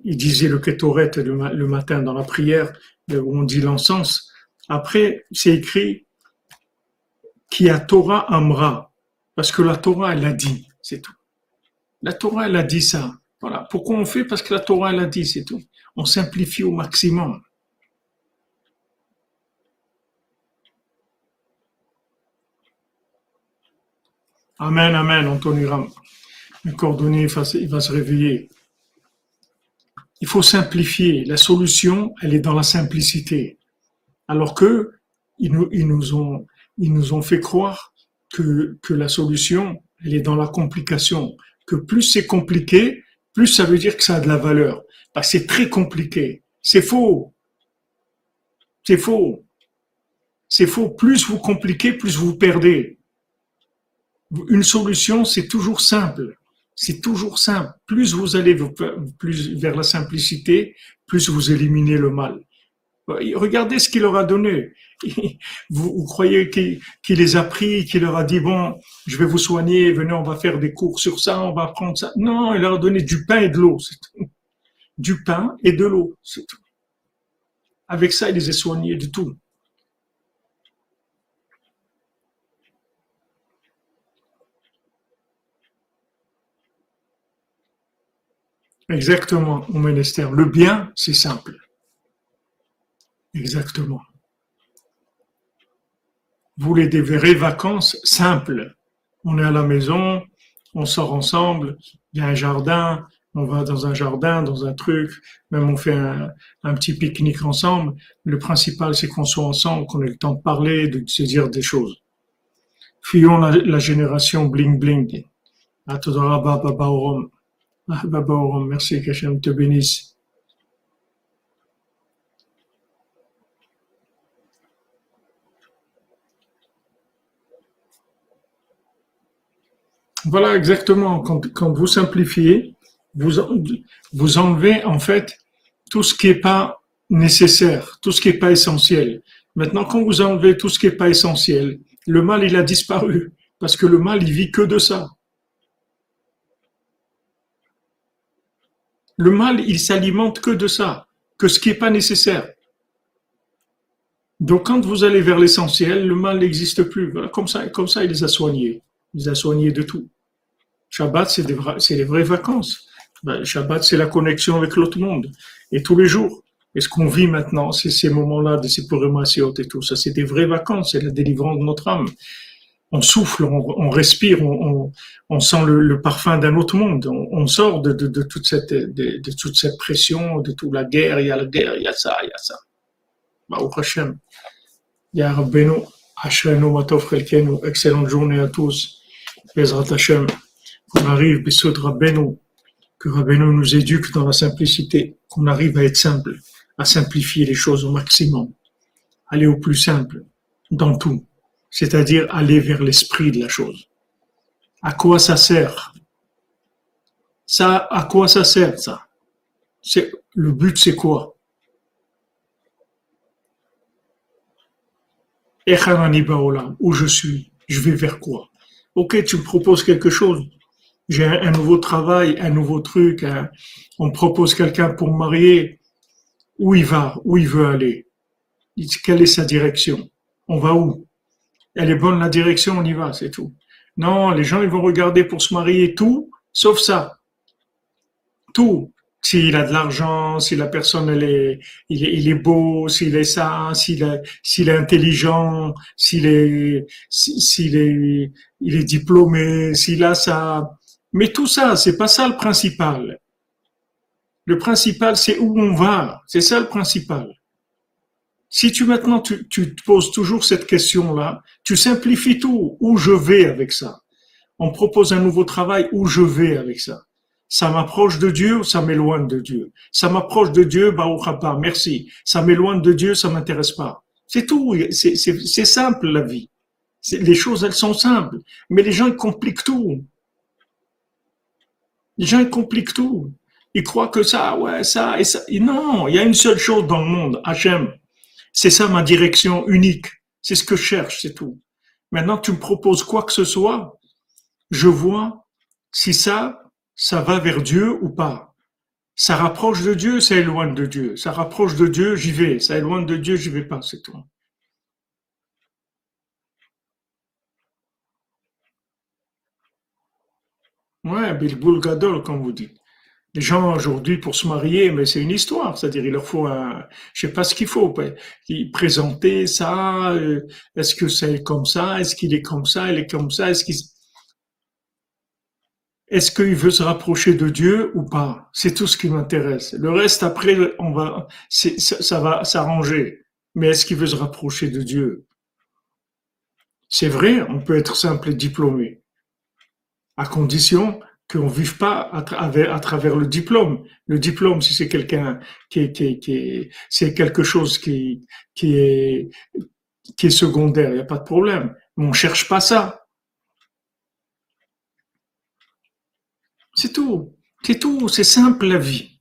il disait le Ketoret le, ma- le matin dans la prière, où on dit l'encens. Après, c'est écrit qui a Torah Amra, Parce que la Torah, elle a dit, c'est tout. La Torah, elle a dit ça. Voilà. Pourquoi on fait? Parce que la Torah, elle a dit, c'est tout. On simplifie au maximum. Amen, amen, Anthony Ram. Le cordonnier, il va se réveiller. Il faut simplifier. La solution, elle est dans la simplicité. Alors que ils nous, ils nous ont, ils nous ont fait croire que, que la solution, elle est dans la complication. Que plus c'est compliqué, plus ça veut dire que ça a de la valeur. Parce c'est très compliqué. C'est faux. C'est faux. C'est faux. Plus vous compliquez, plus vous perdez. Une solution, c'est toujours simple. C'est toujours simple. Plus vous allez plus vers la simplicité, plus vous éliminez le mal. Regardez ce qu'il leur a donné. Vous, croyez qu'il les a pris, qu'il leur a dit, bon, je vais vous soigner, venez, on va faire des cours sur ça, on va prendre ça. Non, il leur a donné du pain et de l'eau, c'est tout. Du pain et de l'eau, c'est tout. Avec ça, il les a soignés de tout. Exactement, au ministère. Le bien, c'est simple. Exactement. Vous voulez des vraies vacances simples. On est à la maison, on sort ensemble, il y a un jardin, on va dans un jardin, dans un truc, même on fait un, petit pique-nique ensemble. Le principal, c'est qu'on soit ensemble, qu'on ait le temps de parler, de se dire des choses. Fuyons la, génération bling-bling. Ah, merci, qu'Hachem te bénisse. Voilà exactement, quand, vous simplifiez, vous, vous enlevez en fait tout ce qui n'est pas nécessaire, tout ce qui n'est pas essentiel. Maintenant, quand vous enlevez tout ce qui n'est pas essentiel, le mal, il a disparu, parce que le mal, il vit que de ça. Le mal, il s'alimente que de ça, que ce qui n'est pas nécessaire. Donc quand vous allez vers l'essentiel, le mal n'existe plus. comme ça, il les a soignés. Il les a soignés de tout. Shabbat, c'est des, les vraies vacances. Ben, Shabbat, c'est la connexion avec l'autre monde. Et tous les jours. Et ce qu'on vit maintenant, c'est ces moments-là de ces et tout ça. C'est des vraies vacances. C'est la délivrance de notre âme on souffle, on, respire, on, sent le, parfum d'un autre monde. On, sort de, toute cette, de, toute cette pression, de toute la guerre. Il y a la guerre, il y a ça, il y a ça. Au Hashem. Ya Rabbeinu, Matov Chelkenu, excellente journée à tous. Bezrat Hashem. Qu'on arrive, Besod Rabbeinu, que Rabbeinu nous éduque dans la simplicité, qu'on arrive à être simple, à simplifier les choses au maximum, aller au plus simple, dans tout c'est-à-dire aller vers l'esprit de la chose. À quoi ça sert? Ça, à quoi ça sert ça? Le but, c'est quoi? Où je suis, je vais vers quoi? Ok, tu me proposes quelque chose. J'ai un, nouveau travail, un nouveau truc. on me propose quelqu'un pour me marier. Où il va? Où il veut aller? Quelle est sa direction? On va où? Elle est bonne la direction, on y va, c'est tout. Non, les gens, ils vont regarder pour se marier tout, sauf ça. Tout. S'il a de l'argent, si la personne, elle est, il, est, beau, s'il est ça, s'il est, s'il est intelligent, s'il est, s'il est, il est diplômé, s'il a ça. Mais tout ça, c'est pas ça le principal. Le principal, c'est où on va. C'est ça le principal. Si tu maintenant tu, te poses toujours cette question-là, tu simplifies tout. Où je vais avec ça? On propose un nouveau travail. Où je vais avec ça? Ça m'approche de Dieu ou ça m'éloigne de Dieu? Ça m'approche de Dieu, bah pas, merci. Ça m'éloigne de Dieu, ça m'intéresse pas. C'est tout. C'est simple la vie. Les choses, elles sont simples. Mais les gens, ils compliquent tout. Les gens, ils compliquent tout. Ils croient que ça, ouais, ça et ça. non, il y a une seule chose dans le monde, Hachem. C'est ça ma direction unique. C'est ce que je cherche, c'est tout. Maintenant, tu me proposes quoi que ce soit, je vois si ça, ça va vers Dieu ou pas. Ça rapproche de Dieu, ça éloigne de Dieu. Ça rapproche de Dieu, j'y vais. Ça éloigne de Dieu, j'y vais pas, c'est tout. Ouais, Bilboul Gadol, comme vous dites. Les gens aujourd'hui pour se marier, mais c'est une histoire, c'est-à-dire il leur faut un, je sais pas ce qu'il faut, présenter ça, euh, est-ce que c'est comme ça, est-ce qu'il est comme ça, il est comme ça, est-ce qu'il, est-ce qu'il veut se rapprocher de Dieu ou pas? C'est tout ce qui m'intéresse. Le reste après, on va, ça, ça va s'arranger. Mais est-ce qu'il veut se rapprocher de Dieu? C'est vrai, on peut être simple et diplômé, à condition qu'on ne vive pas à, travers, le diplôme. Le diplôme, si c'est quelqu'un qui, qui, c'est quelque chose qui, est, secondaire, il n'y a pas de problème. Mais on cherche pas ça. C'est tout. C'est tout. C'est simple la vie.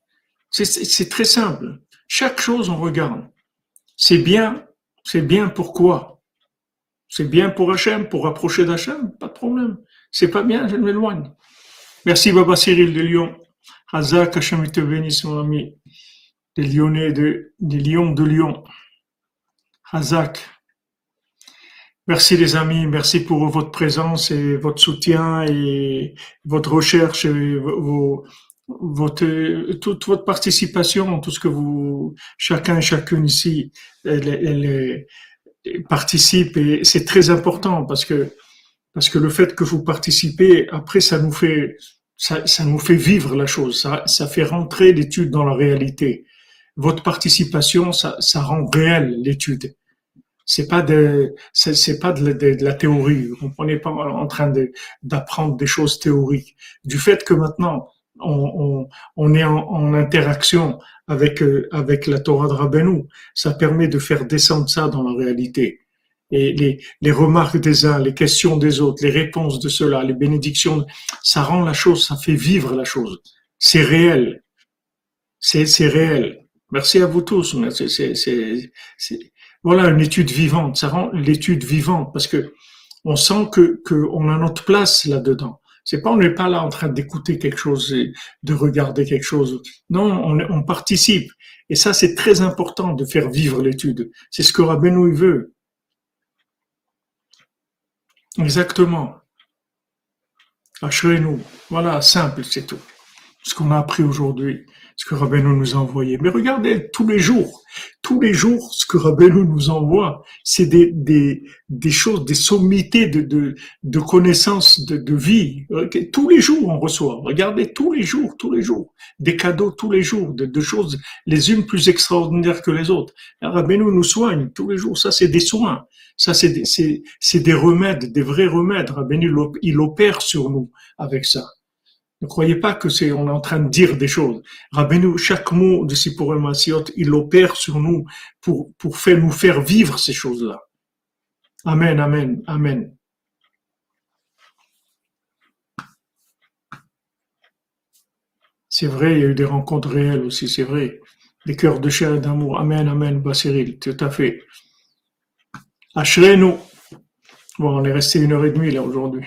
C'est très simple. Chaque chose, on regarde. C'est bien. C'est bien pourquoi? C'est bien pour Hachem, pour rapprocher d'Hachem, pas de problème. C'est pas bien, je m'éloigne. Merci Baba Cyril de Lyon. Hazak, Hachem te bénisse mon ami. Des Lyonnais de, des Lions de Lyon. Hazak. Merci les amis, merci pour votre présence et votre soutien et votre recherche et vos, votre, toute votre participation, tout ce que vous, chacun et chacune ici, elle, participe et c'est très important parce que parce que le fait que vous participez, après, ça nous fait, ça, ça nous fait vivre la chose, ça, ça fait rentrer l'étude dans la réalité. Votre participation, ça, ça rend réel l'étude. C'est pas de, c'est pas de, la théorie. Vous comprenez pas en train d'apprendre des choses théoriques. Du fait que maintenant, on, on, on est en, en, interaction avec, euh, avec la Torah de Rabbeinu, ça permet de faire descendre ça dans la réalité et les, les remarques des uns, les questions des autres, les réponses de ceux-là, les bénédictions, ça rend la chose, ça fait vivre la chose. C'est réel. C'est, c'est réel. Merci à vous tous. Voilà une étude vivante. Ça rend l'étude vivante parce que on sent que, que on a notre place là-dedans. C'est pas, on n'est pas là en train d'écouter quelque chose, et de regarder quelque chose. Non, on, on participe. Et ça, c'est très important de faire vivre l'étude. C'est ce que Rabbeinu veut. Exactement. Assurez-nous. Voilà, simple, c'est tout. Ce qu'on a appris aujourd'hui, ce que Rabbeinu nous a envoyé. Mais regardez, tous les jours, tous les jours, ce que Rabbeinu nous envoie, c'est des, des, des choses, des sommités de, de, de connaissances, de, de vie. Tous les jours, on reçoit. Regardez, tous les jours, tous les jours. Des cadeaux tous les jours, de, de choses, les unes plus extraordinaires que les autres. Rabbeinu nous soigne tous les jours. Ça, c'est des soins. Ça, c'est des, des remèdes, des vrais remèdes. Rabbeinu, il opère sur nous avec ça. Ne croyez pas que c'est, est en train de dire des choses. Rabbeinu, chaque mot de Sipur Masiot, il opère sur nous pour, faire, nous faire vivre ces choses-là. Amen, amen, amen. C'est vrai, il y a eu des rencontres réelles aussi, c'est vrai. Des cœurs de chair et d'amour. Amen, amen, Basiril, tout à fait. nous Bon, on est resté une heure et demie là aujourd'hui.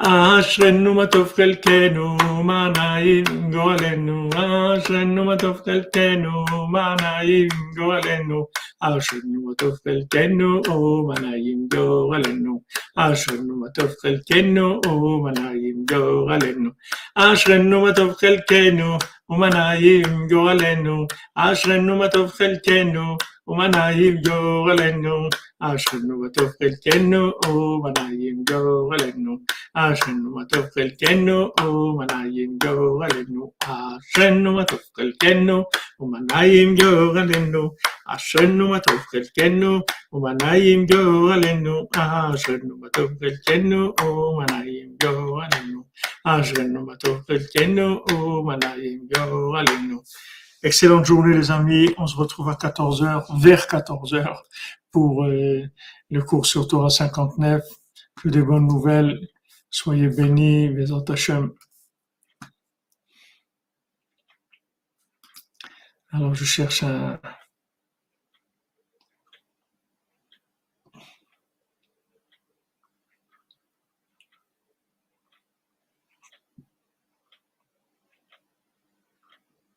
אשרנו מה טוב חלקנו, מה נעים גורלנו, אשרנו מה טוב חלקנו, מה נעים גורלנו, אשרנו מה טוב חלקנו, מה נעים גורלנו, אשרנו מה טוב חלקנו, מה נעים גורלנו, אשרנו מה טוב חלקנו, ומה נעים גורלנו, אשרנו מה טוב חלקנו, ומה נעים גורלנו, אשרנו מה טוב חלקנו, ומה נעים גורלנו. אשרנו מה טוב חלקנו ומה נעים גורלנו, אשרנו מה טוב חלקנו ומה נעים גורלנו, אשרנו מה טוב חלקנו ומה נעים גורלנו, אשרנו מה טוב חלקנו ומה נעים גורלנו, אשרנו מה טוב חלקנו ומה נעים גורלנו. Excellente journée les amis, on se retrouve à 14h, vers 14h pour euh, le cours sur Torah 59, que des bonnes nouvelles. Soyez bénis, Hashem. Alors je cherche un,